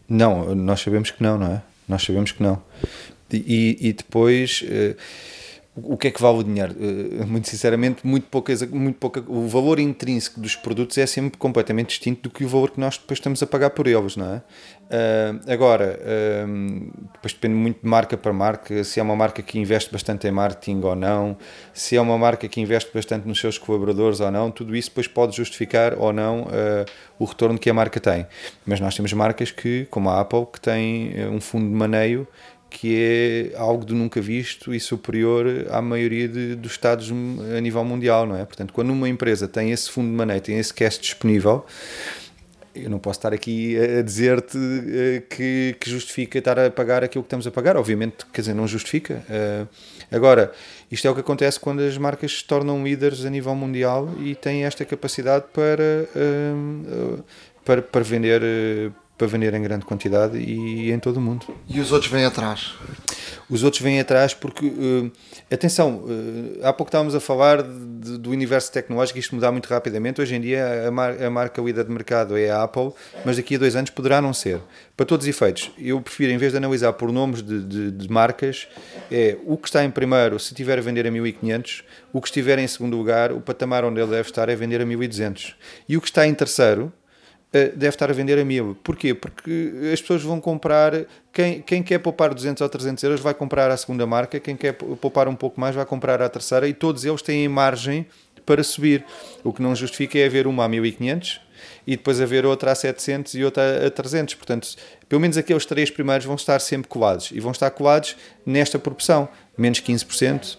S6: Não, nós sabemos que não, não é? Nós sabemos que não. E, e depois, eh, o que é que vale o dinheiro? Uh, muito sinceramente, muito poucas, muito pouca, o valor intrínseco dos produtos é sempre completamente distinto do que o valor que nós depois estamos a pagar por eles, não é? Uh, agora, uh, depois depende muito de marca para marca, se é uma marca que investe bastante em marketing ou não, se é uma marca que investe bastante nos seus colaboradores ou não, tudo isso depois pode justificar ou não o retorno que a marca tem. Mas nós temos marcas que, como a Apple, que tem um fundo de maneio que é algo de nunca visto e superior à maioria de, dos Estados a nível mundial, não é? Portanto, quando uma empresa tem esse fundo de maneio, tem esse cash disponível, eu não posso estar aqui a dizer-te eh, que, que, justifica estar a pagar aquilo que estamos a pagar, obviamente, quer dizer, não justifica. Eh, agora, isto é o que acontece quando as marcas se tornam líderes a nível mundial e têm esta capacidade para, eh, para, para vender para vender em grande quantidade e em todo o mundo.
S2: E os outros vêm atrás?
S6: Os outros vêm atrás porque, uh, atenção, uh, há pouco estávamos a falar de, do universo tecnológico, isto muda muito rapidamente. Hoje em dia a, mar, a marca líder de mercado é a Apple, mas daqui a dois anos poderá não ser. Para todos os efeitos, eu prefiro, em vez de analisar por nomes de, de, de marcas, é o que está em primeiro, se estiver a vender a 1500, o que estiver em segundo lugar, o patamar onde ele deve estar é vender a 1200. E o que está em terceiro, deve estar a vender a mil. Porquê? Porque as pessoas vão comprar, quem, quem quer poupar 200 ou 300 euros vai comprar a segunda marca, quem quer poupar um pouco mais vai comprar a terceira e todos eles têm margem para subir. O que não justifica é haver uma a 1500 e depois haver outra a 700 e outra a 300. Portanto, pelo menos aqueles três primeiros vão estar sempre colados e vão estar colados nesta proporção, menos 15%,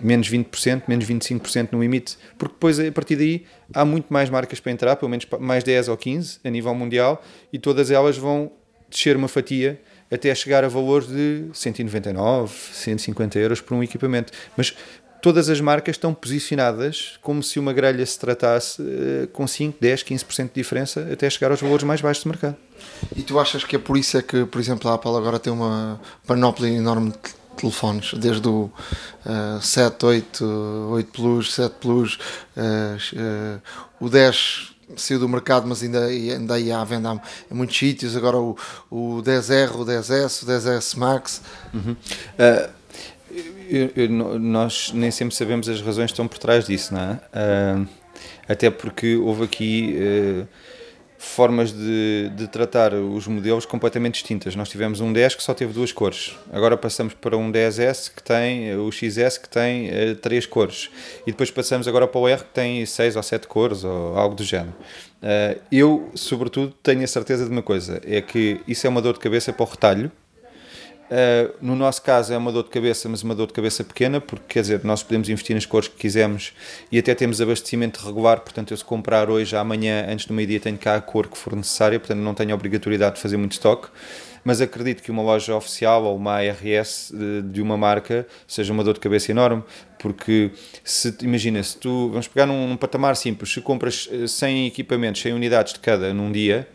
S6: menos 20%, menos 25% no limite, porque depois a partir daí há muito mais marcas para entrar, pelo menos mais 10 ou 15 a nível mundial, e todas elas vão descer uma fatia até chegar a valores de 199, 150 euros por um equipamento. Mas todas as marcas estão posicionadas como se uma grelha se tratasse uh, com 5, 10, 15% de diferença até chegar aos valores mais baixos do mercado.
S2: E tu achas que é por isso é que, por exemplo, a Apple agora tem uma panóplia enorme de telefones, desde o uh, 7, 8, 8 Plus, 7 Plus, uh, uh, o 10 saiu do mercado, mas ainda, ainda ia à venda em muitos sítios. Agora o, o 10R, o 10S, o 10S Max.
S6: Uhum. Uh, eu, eu, nós nem sempre sabemos as razões que estão por trás disso, não é? Até porque houve aqui formas de, de, tratar os modelos completamente distintas. Nós tivemos um 10 que só teve duas cores. Agora passamos para um 10S que tem o XS que tem uh, três cores. E depois passamos agora para o R que tem seis ou sete cores ou algo do género. Uh, eu, sobretudo, tenho a certeza de uma coisa: é que isso é uma dor de cabeça para o retalho Uh, no nosso caso é uma dor de cabeça, mas uma dor de cabeça pequena, porque quer dizer, nós podemos investir nas cores que quisermos e até temos abastecimento regular, portanto, eu se comprar hoje, amanhã, antes do meio-dia, tenho cá a cor que for necessária, portanto, não tenho obrigatoriedade de fazer muito estoque. Mas acredito que uma loja oficial ou uma ARS de, uma marca seja uma dor de cabeça enorme, porque se imagina, se tu vamos pegar num, num patamar simples, se compras 100 equipamentos, 100 unidades de cada num dia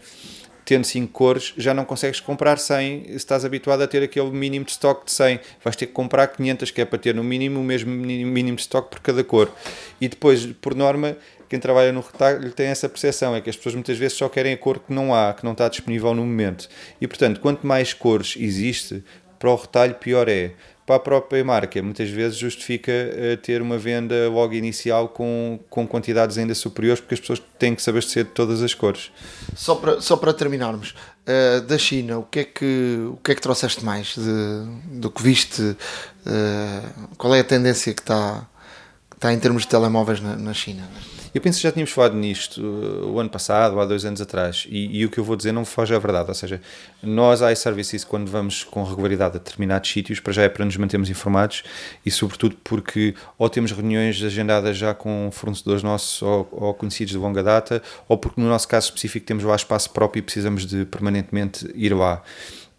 S6: tendo 5 cores, já não consegues comprar 100 se estás habituado a ter aquele mínimo de estoque de 100. Vais ter que comprar 500, que é para ter no mínimo o mesmo mínimo de estoque por cada cor. E depois, por norma, quem trabalha no retalho tem essa percepção, é que as pessoas muitas vezes só querem a cor que não há, que não está disponível no momento. E portanto, quanto mais cores existe, para o retalho pior é para a própria marca. Muitas vezes justifica uh, ter uma venda logo inicial com, com quantidades ainda superiores, porque as pessoas têm que saber ser de todas as cores.
S2: Só para, só para terminarmos, uh, da China, o que, é que, o que é que trouxeste mais de, do que viste? Uh, qual é a tendência que está, que está em termos de telemóveis na, na China?
S6: Eu penso que já tínhamos falado nisto uh, o ano passado, há dois anos atrás, e, e, o que eu vou dizer não foge à verdade. Ou seja, nós, a iServices, quando vamos com regularidade a determinados sítios, para já é para nos mantermos informados e, sobretudo, porque ou temos reuniões agendadas já com fornecedores nossos ou, ou conhecidos de longa data, ou porque, no nosso caso específico, temos lá espaço próprio e precisamos de permanentemente ir lá.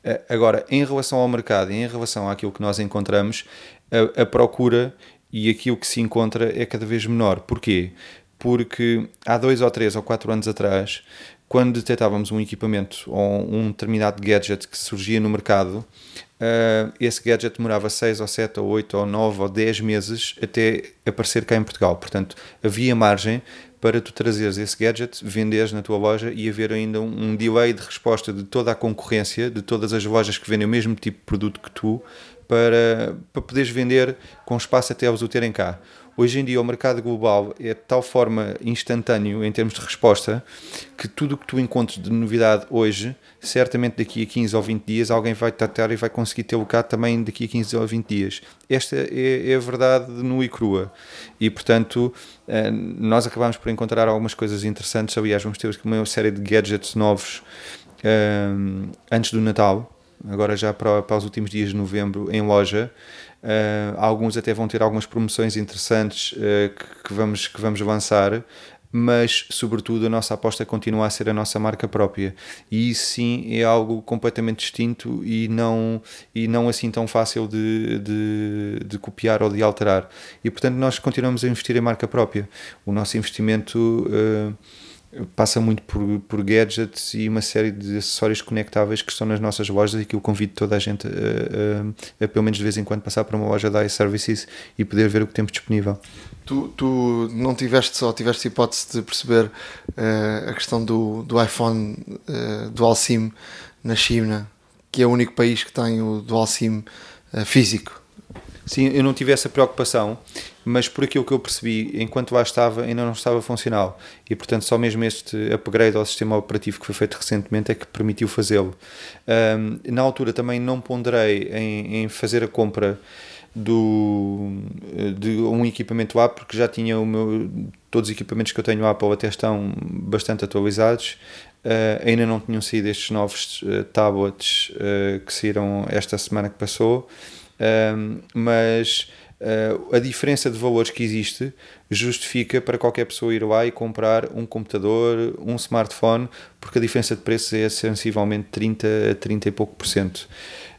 S6: Uh, agora, em relação ao mercado e em relação àquilo que nós encontramos, a, a procura e aquilo que se encontra é cada vez menor. Porquê? Porque há dois ou três ou quatro anos atrás, quando detectávamos um equipamento ou um determinado gadget que surgia no mercado, uh, esse gadget demorava 6 ou 7 ou 8 ou 9 ou 10 meses até aparecer cá em Portugal. Portanto, havia margem para tu trazeres esse gadget, venderes na tua loja e haver ainda um, um delay de resposta de toda a concorrência, de todas as lojas que vendem o mesmo tipo de produto que tu, para, para poderes vender com espaço até eles o terem cá. Hoje em dia o mercado global é de tal forma instantâneo em termos de resposta que tudo o que tu encontres de novidade hoje, certamente daqui a 15 ou 20 dias alguém vai tratar e vai conseguir ter o cá também daqui a 15 ou 20 dias. Esta é, é a verdade nua e crua. E portanto, eh, nós acabamos por encontrar algumas coisas interessantes. Aliás, vamos ter uma série de gadgets novos eh, antes do Natal, agora já para, para os últimos dias de novembro, em loja. Uh, alguns até vão ter algumas promoções interessantes uh, que, que, vamos, que vamos avançar, mas sobretudo a nossa aposta continua a ser a nossa marca própria. E isso sim é algo completamente distinto e não, e não assim tão fácil de, de, de copiar ou de alterar. E portanto nós continuamos a investir em marca própria. O nosso investimento uh, passa muito por, por gadgets e uma série de acessórios conectáveis que estão nas nossas lojas e que eu convido toda a gente a, a, a pelo menos de vez em quando passar para uma loja da iServices e poder ver o que temos disponível.
S2: Tu, tu não tiveste só, tiveste hipótese de perceber uh, a questão do, do iPhone uh, Dual SIM na China, que é o único país que tem o Dual SIM uh, físico.
S6: Sim, eu não tive essa preocupação, mas por aquilo que eu percebi, enquanto lá estava, ainda não estava funcional. E portanto, só mesmo este upgrade ao sistema operativo que foi feito recentemente é que permitiu fazê-lo. Um, na altura também não ponderei em, em, fazer a compra do, de um equipamento Apple, porque já tinha o meu, todos os equipamentos que eu tenho Apple até estão bastante atualizados. Uh, ainda não tinham saído estes novos uh, tablets uh, que saíram esta semana que passou mas uh, a diferença de valores que existe justifica para qualquer pessoa ir lá e comprar um computador, um smartphone, porque a diferença de preços é sensivelmente 30 a 30 e pouco por cento.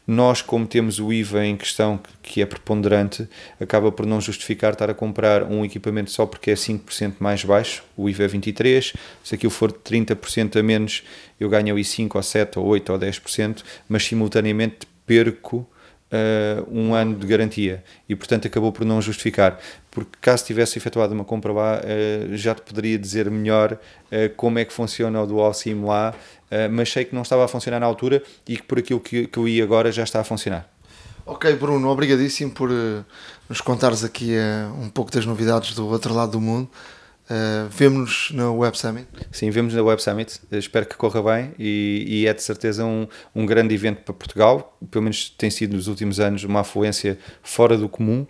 S6: Nós, como temos o IVA em questão que é preponderante, acaba por não justificar estar a comprar um equipamento só porque é 5% mais baixo, o IVA é 23%, se aquilo for 30% a menos, eu ganho aí 5 ou 7 ou 8 ou 10%, mas simultaneamente perco uh, um ano de garantia e, portanto, acabou por não justificar. Porque caso tivesse efetuado uma compra lá, uh, já te poderia dizer melhor uh, como é que funciona o Dual SIM lá, mas sei que não estava a funcionar na altura e que por aquilo que, que eu ia agora já está a funcionar.
S2: Ok, Bruno, obrigadíssimo por nos contares aqui um pouco das novidades do outro lado do mundo. Uh, vemos-nos na Web Summit?
S6: Sim, vemos na Web Summit. espero que corra bem e, e, é de certeza um, um grande evento para Portugal. Pelo menos tem sido nos últimos anos uma afluência fora do comum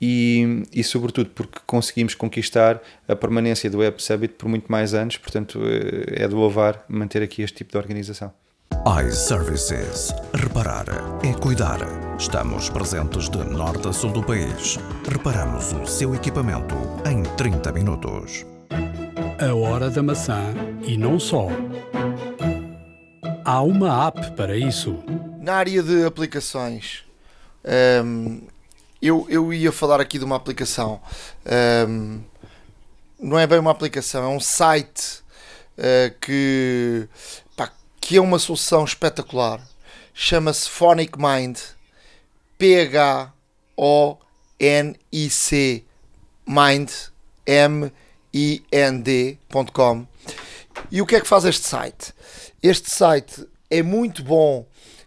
S6: e, e sobretudo porque conseguimos conquistar a permanência do Web Summit por muito mais anos. Portanto, eh, é de louvar manter aqui este tipo de organização
S3: iServices. Reparar é cuidar. Estamos presentes de norte a sul do país. Reparamos o seu equipamento em 30 minutos.
S1: A hora da maçã e não só. Há uma app para isso.
S2: Na área de aplicações, hum, eu, eu ia falar aqui de uma aplicação. Hum, não é bem uma aplicação, é um site uh, que que é uma solução espetacular. Chama-se Phonic Mind. P-H-O-N-I-C Mind M-I-N-D.com. E o que é que faz este site? Este site é muito bom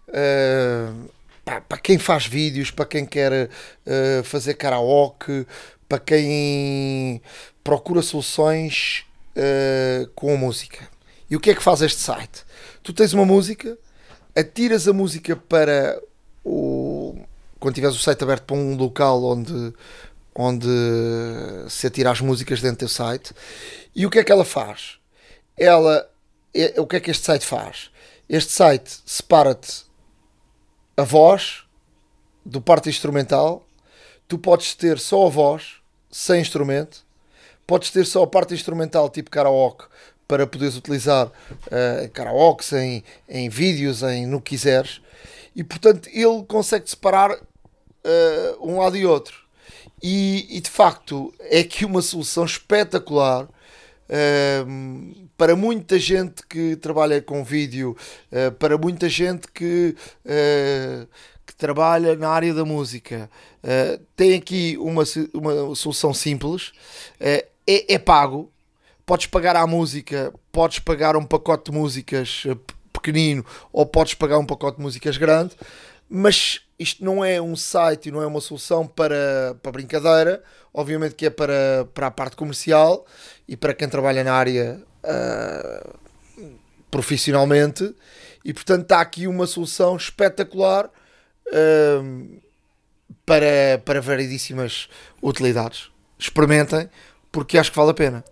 S2: uh, para quem faz vídeos, para quem quer uh, fazer karaoke, para quem procura soluções uh, com música. E o que é que faz este site? Tu tens uma música, atiras a música para o. Quando tiveres o site aberto para um local onde, onde se atira as músicas dentro do site, e o que é que ela faz? Ela. É, o que é que este site faz? Este site separa-te a voz do parte instrumental, tu podes ter só a voz, sem instrumento, podes ter só a parte instrumental, tipo karaoke, para poderes utilizar uh, em karaoke, em, em vídeos, em no que quiseres. E portanto ele consegue separar uh, um lado e outro. E, e, de facto é aqui uma solução espetacular uh, para muita gente que trabalha com vídeo, uh, para muita gente que, que trabalha na área da música. tem aqui uma, uma solução simples, é, é pago, podes pagar à música, podes pagar um pacote de músicas eh, pequenino ou podes pagar um pacote de músicas grande. mas isto não é um site e não é uma solução para, para brincadeira, obviamente que é para, para a parte comercial e para quem trabalha na área uh, profissionalmente, e portanto está aqui uma solução espetacular uh, para, para variedíssimas utilidades. Experimentem, porque acho que vale a pena.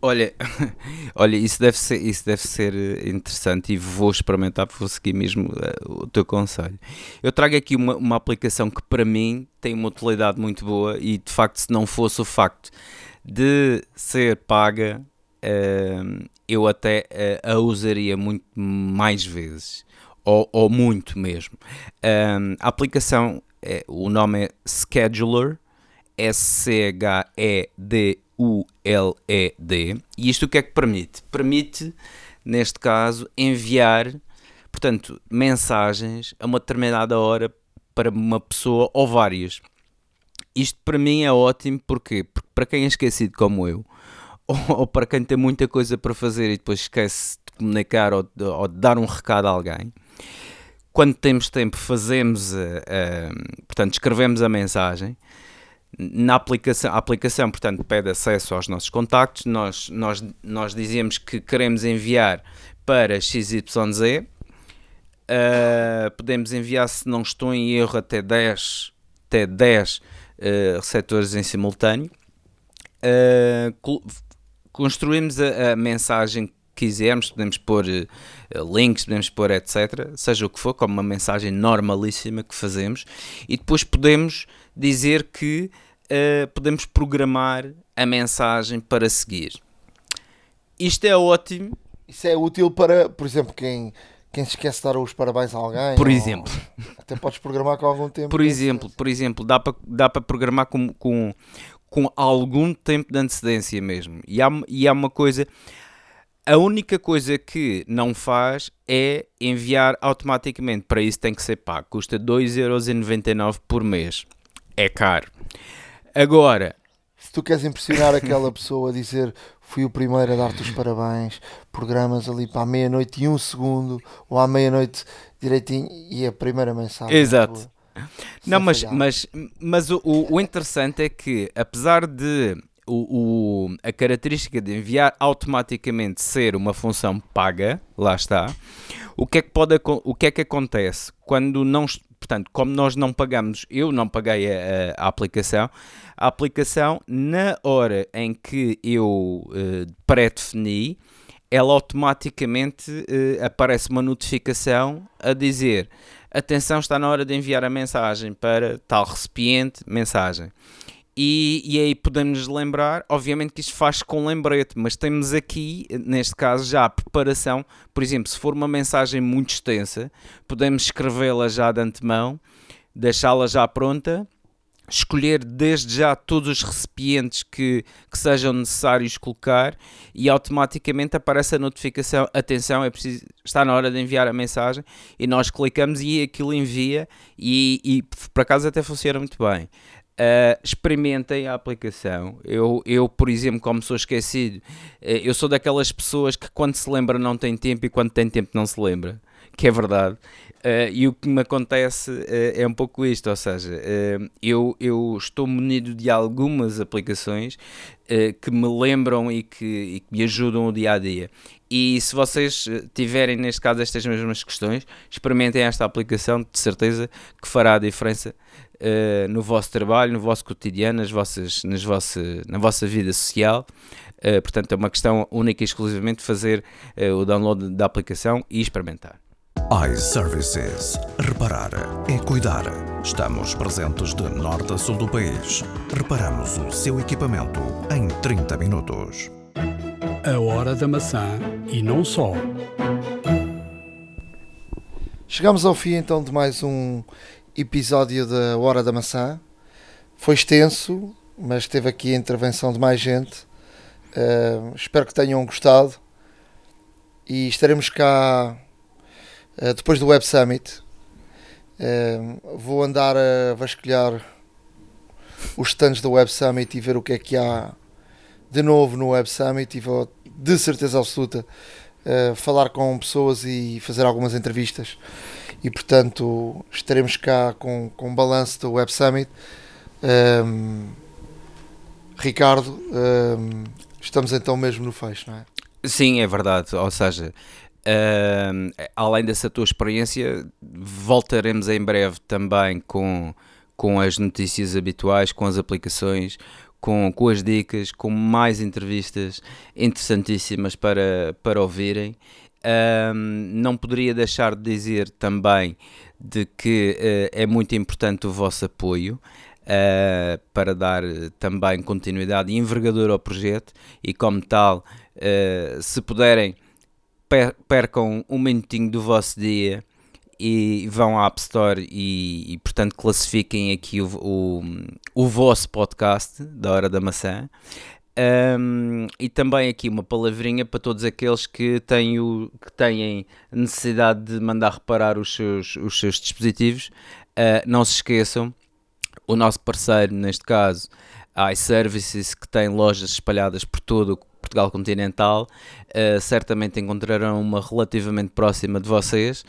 S4: Olha, olha, isso deve ser, isso deve ser eh, interessante e vou experimentar, vou seguir mesmo uh, o teu conselho. Eu trago aqui uma, uma aplicação que para mim tem uma utilidade muito boa e de facto se não fosse o facto de ser paga, uh, eu até uh, a usaria muito mais vezes, ou, ou muito mesmo. a aplicação, é, o nome é Scheduler, S-C-H-E-D-U ULED. E isto o que é que permite? Permite, neste caso, enviar, portanto, mensagens a uma determinada hora para uma pessoa ou várias. Isto para mim é ótimo porque, porque para quem é esquecido como eu, ou, ou, para quem tem muita coisa para fazer e depois esquece de comunicar ou ou de dar um recado a alguém, quando temos tempo fazemos, uh, uh, portanto, escrevemos a mensagem na aplicação, a aplicação, portanto, pede acesso aos nossos contactos. Nós, nós, nós dizemos que queremos enviar para XYZ. Uh, podemos enviar, se não estou em erro, até 10, até 10 uh, receptores em simultâneo. Uh, construímos a, a, mensagem que quisermos, podemos pôr links, podemos pôr etc. Seja o que for, como uma mensagem normalíssima que fazemos, e depois podemos dizer que uh, podemos programar a mensagem para seguir. Isto é ótimo.
S2: Isso é útil para, por exemplo, quem, quem se esquece de dar os parabéns a alguém.
S4: Por exemplo.
S2: Até podes programar com algum tempo.
S4: Por exemplo, por exemplo, dá para, dá para programar com, com, com algum tempo de antecedência mesmo. E há, e há uma coisa. A única coisa que não faz é enviar automaticamente. Para isso tem que ser pago. Custa 2,99€ por mês é caro. Agora,
S2: se tu queres impressionar aquela pessoa a dizer fui o primeiro a dar-te os parabéns, programas ali para a meia-noite e um segundo, ou à meia-noite direitinho, e a primeira mensagem.
S4: Exato. Não, mas, mas, mas o, o interessante é que, apesar de o, o, a característica de enviar automaticamente ser uma função paga, lá está, o que é que, pode, o que, é que acontece quando não, portanto, como nós não pagamos, eu não paguei a, a, aplicação, a aplicação, na hora em que eu uh, pré-defini, ela automaticamente uh, aparece uma notificação a dizer atenção, está na hora de enviar a mensagem para tal recipiente, mensagem. E, e aí podemos lembrar, obviamente que isto faz com lembrete, mas temos aqui, neste caso, já a preparação. Por exemplo, se for uma mensagem muito extensa, podemos escrevê-la já de antemão, deixá-la já pronta, escolher desde já todos os recipientes que, que sejam necessários colocar e automaticamente aparece a notificação, atenção, é preciso, está na hora de enviar a mensagem e nós clicamos e aquilo envia e, e por acaso até funciona muito bem. Uh, experimentem a aplicação. Eu, eu, por exemplo, como sou esquecido, uh, eu sou daquelas pessoas que quando se lembra não tem tempo e quando tem tempo não se lembra, que é verdade. Uh, e o que me acontece é um pouco isto, ou seja, eu, eu estou munido de algumas aplicações que me lembram e que, e que me ajudam o dia a dia. E se vocês tiverem, neste caso, estas mesmas questões, experimentem esta aplicação, de certeza que fará a diferença uh, no vosso trabalho, no vosso cotidiano, nas vossas, nas vossa, na vossa vida social. Uh, portanto, é uma questão única e exclusivamente fazer uh, o download da aplicação e experimentar.
S3: iServices. Reparar é cuidar. Estamos presentes de norte a sul do país. Reparamos o seu equipamento em 30 minutos.
S1: A hora da maçã e não só.
S2: Chegamos ao fim então de mais um episódio da Hora da Maçã. Foi extenso, mas teve aqui a intervenção de mais gente. Uh, espero que tenham gostado. E estaremos cá uh, depois do Web Summit. Uh, vou andar a vasculhar os stands do Web Summit e ver o que é que há de novo no Web Summit e vou de certeza absoluta falar com pessoas e fazer algumas entrevistas e portanto estaremos cá com, com um balanço do Web Summit. Um, Ricardo, um, estamos então mesmo no fecho, não é?
S4: Sim, é verdade. Ou seja, uh, além dessa tua experiência, voltaremos em breve também com, com as notícias habituais, com as aplicações, com, com as dicas, com mais entrevistas interessantíssimas para, para ouvirem. Uh, não poderia deixar de dizer também de que uh, é muito importante o vosso apoio. Uh, para dar também continuidade e envergadura ao projeto e como tal Uh, se puderem, per percam um minutinho do vosso dia e vão à App Store e, e portanto classifiquem aqui o, o, o, vosso podcast da Hora da Maçã. Um, e também aqui uma palavrinha para todos aqueles que têm, o, que têm necessidade de mandar reparar os seus, os seus dispositivos. Uh, não se esqueçam, o nosso parceiro, neste caso, iServices, que tem lojas espalhadas por todo Portugal continental, uh, certamente encontrarão uma relativamente próxima de vocês.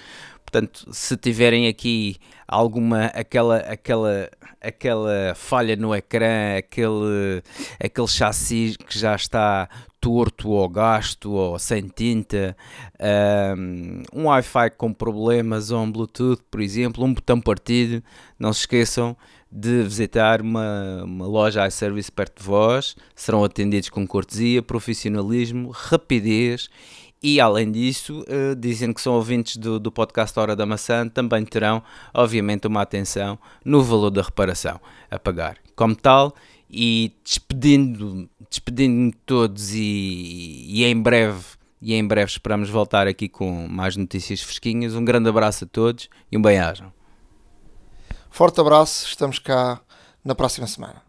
S4: Portanto, se tiverem aqui alguma aquela aquela aquela falha no ecrã, aquele aquele chassi que já está torto ou gasto ou sem tinta, um, Wi-Fi com problemas ou um Bluetooth, por exemplo, um botão partido, não se esqueçam de visitar uma, uma loja iService perto de vós, serão atendidos com cortesia, profissionalismo, rapidez e além disso, uh, dizem que são ouvintes do, do podcast Hora da Maçã, também terão, obviamente, uma atenção no valor da reparação a pagar. Como tal, e despedindo, despedindo-me de todos e, e em breve e em breve esperamos voltar aqui com mais notícias fresquinhas. Um grande abraço a todos e um bem-ajam.
S2: Forte abraço, estamos cá na próxima semana.